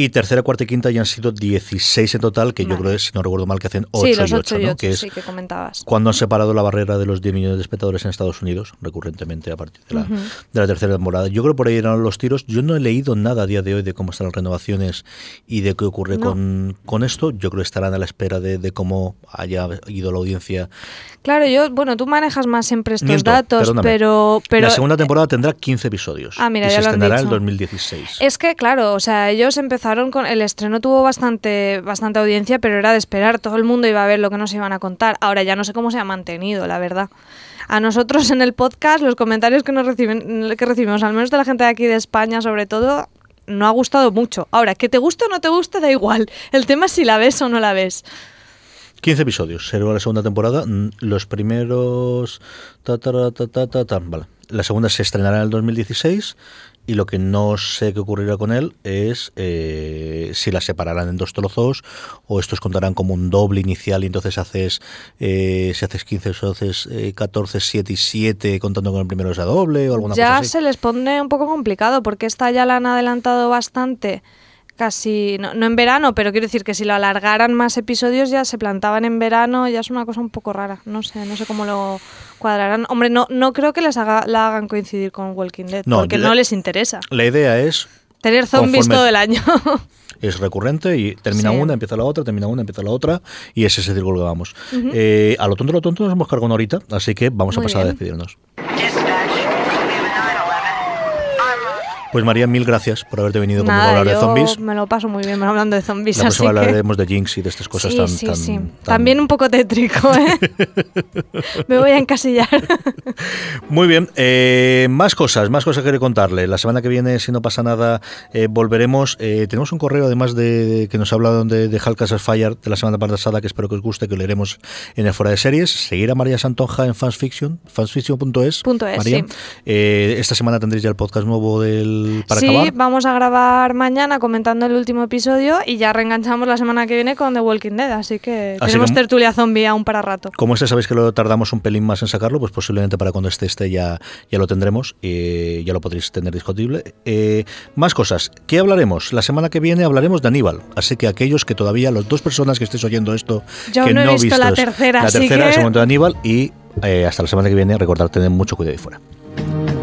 y tercera, cuarta y quinta ya han sido 16 en total, que yo creo que, si no recuerdo mal, que hacen 8 sí, los y 8 8, y ¿no? 8, que es sí, que comentabas. cuando han separado la barrera de los 10 millones de espectadores en Estados Unidos, recurrentemente a partir de la, de la tercera temporada. Yo creo que por ahí eran los tiros. Yo no he leído nada a día de hoy de cómo están las renovaciones y de qué ocurre No. con, con esto. Yo creo que estarán a la espera de, de cómo haya ido la audiencia. Claro, yo, bueno, tú manejas más siempre estos Miento, datos, perdóname. pero, pero la segunda temporada tendrá 15 episodios Ah, mira, y ya se lo han estrenará en dicho. 2016. Es que, claro, o sea, ellos empezaron con. El estreno tuvo bastante, bastante audiencia, pero era de esperar. Todo el mundo iba a ver lo que nos iban a contar. Ahora ya no sé cómo se ha mantenido, la verdad. a nosotros en el podcast, los comentarios que, nos reciben, que recibimos, al menos de la gente de aquí de España sobre todo, no ha gustado mucho. Ahora, que te guste o no te guste, da igual. El tema es si la ves o no la ves. 15 episodios, será la segunda temporada. Mm, Los primeros. ta, ta, ta, vale. La segunda se estrenará en el 2016 y lo que no sé qué ocurrirá con él es eh, si la separarán en dos trozos o estos contarán como un doble inicial y entonces haces eh, si haces 15 o haces eh, 14, 7 y 7 contando con el primero esa doble o alguna ya cosa así. se les pone un poco complicado porque esta ya la han adelantado bastante. Casi, no, no en verano, pero quiero decir que si lo alargaran más episodios ya se plantaban en verano, ya es una cosa un poco rara. No sé, no sé cómo lo cuadrarán. Hombre, no, no creo que les haga, la hagan coincidir con Walking Dead, No, porque la- no les interesa. La idea es Tener zombies todo el año. es recurrente y termina Sí. una, empieza la otra, termina una, empieza la otra y es ese círculo que vamos. Eh, a lo tonto, a lo tonto nos hemos cargado una horita, así que vamos a pasar a despedirnos. Pues María, mil gracias por haberte venido conmigo a Nada, hablar de yo zombies. me lo paso muy bien hablando de zombies. La próxima que... hablaremos de Jinx y de estas cosas sí, tan, sí, tan- sí. tan- También un poco tétrico, ¿eh? Me voy a encasillar. Muy bien, eh, más cosas, más cosas que contarle. La semana que viene, si no pasa nada, eh, volveremos. Eh, tenemos un correo, además de que nos habla de, de Hulk as Fire de la semana pasada, que espero que os guste, que leeremos en el fuera de series. Seguir a María Santonja en fansfiction, fansfiction.es. María. sí. Esta semana tendréis ya el podcast nuevo del para sí, acabar. vamos a grabar mañana comentando el último episodio y ya reenganchamos la semana que viene con The Walking Dead, así que Así tenemos que- tertulia zombie aún para rato. Como este sabéis que lo tardamos un pelín más en sacarlo, pues posiblemente para cuando esté este ya, ya lo tendremos y ya lo podréis tener disponible. Eh, más cosas. ¿Qué hablaremos? La semana que viene hablaremos de Aníbal. Así que aquellos que todavía, las dos personas que estéis oyendo esto, Yo que no he no visto la tercera, la tercera que- es el momento de Aníbal y eh, hasta la semana que viene recordad tener mucho cuidado ahí fuera.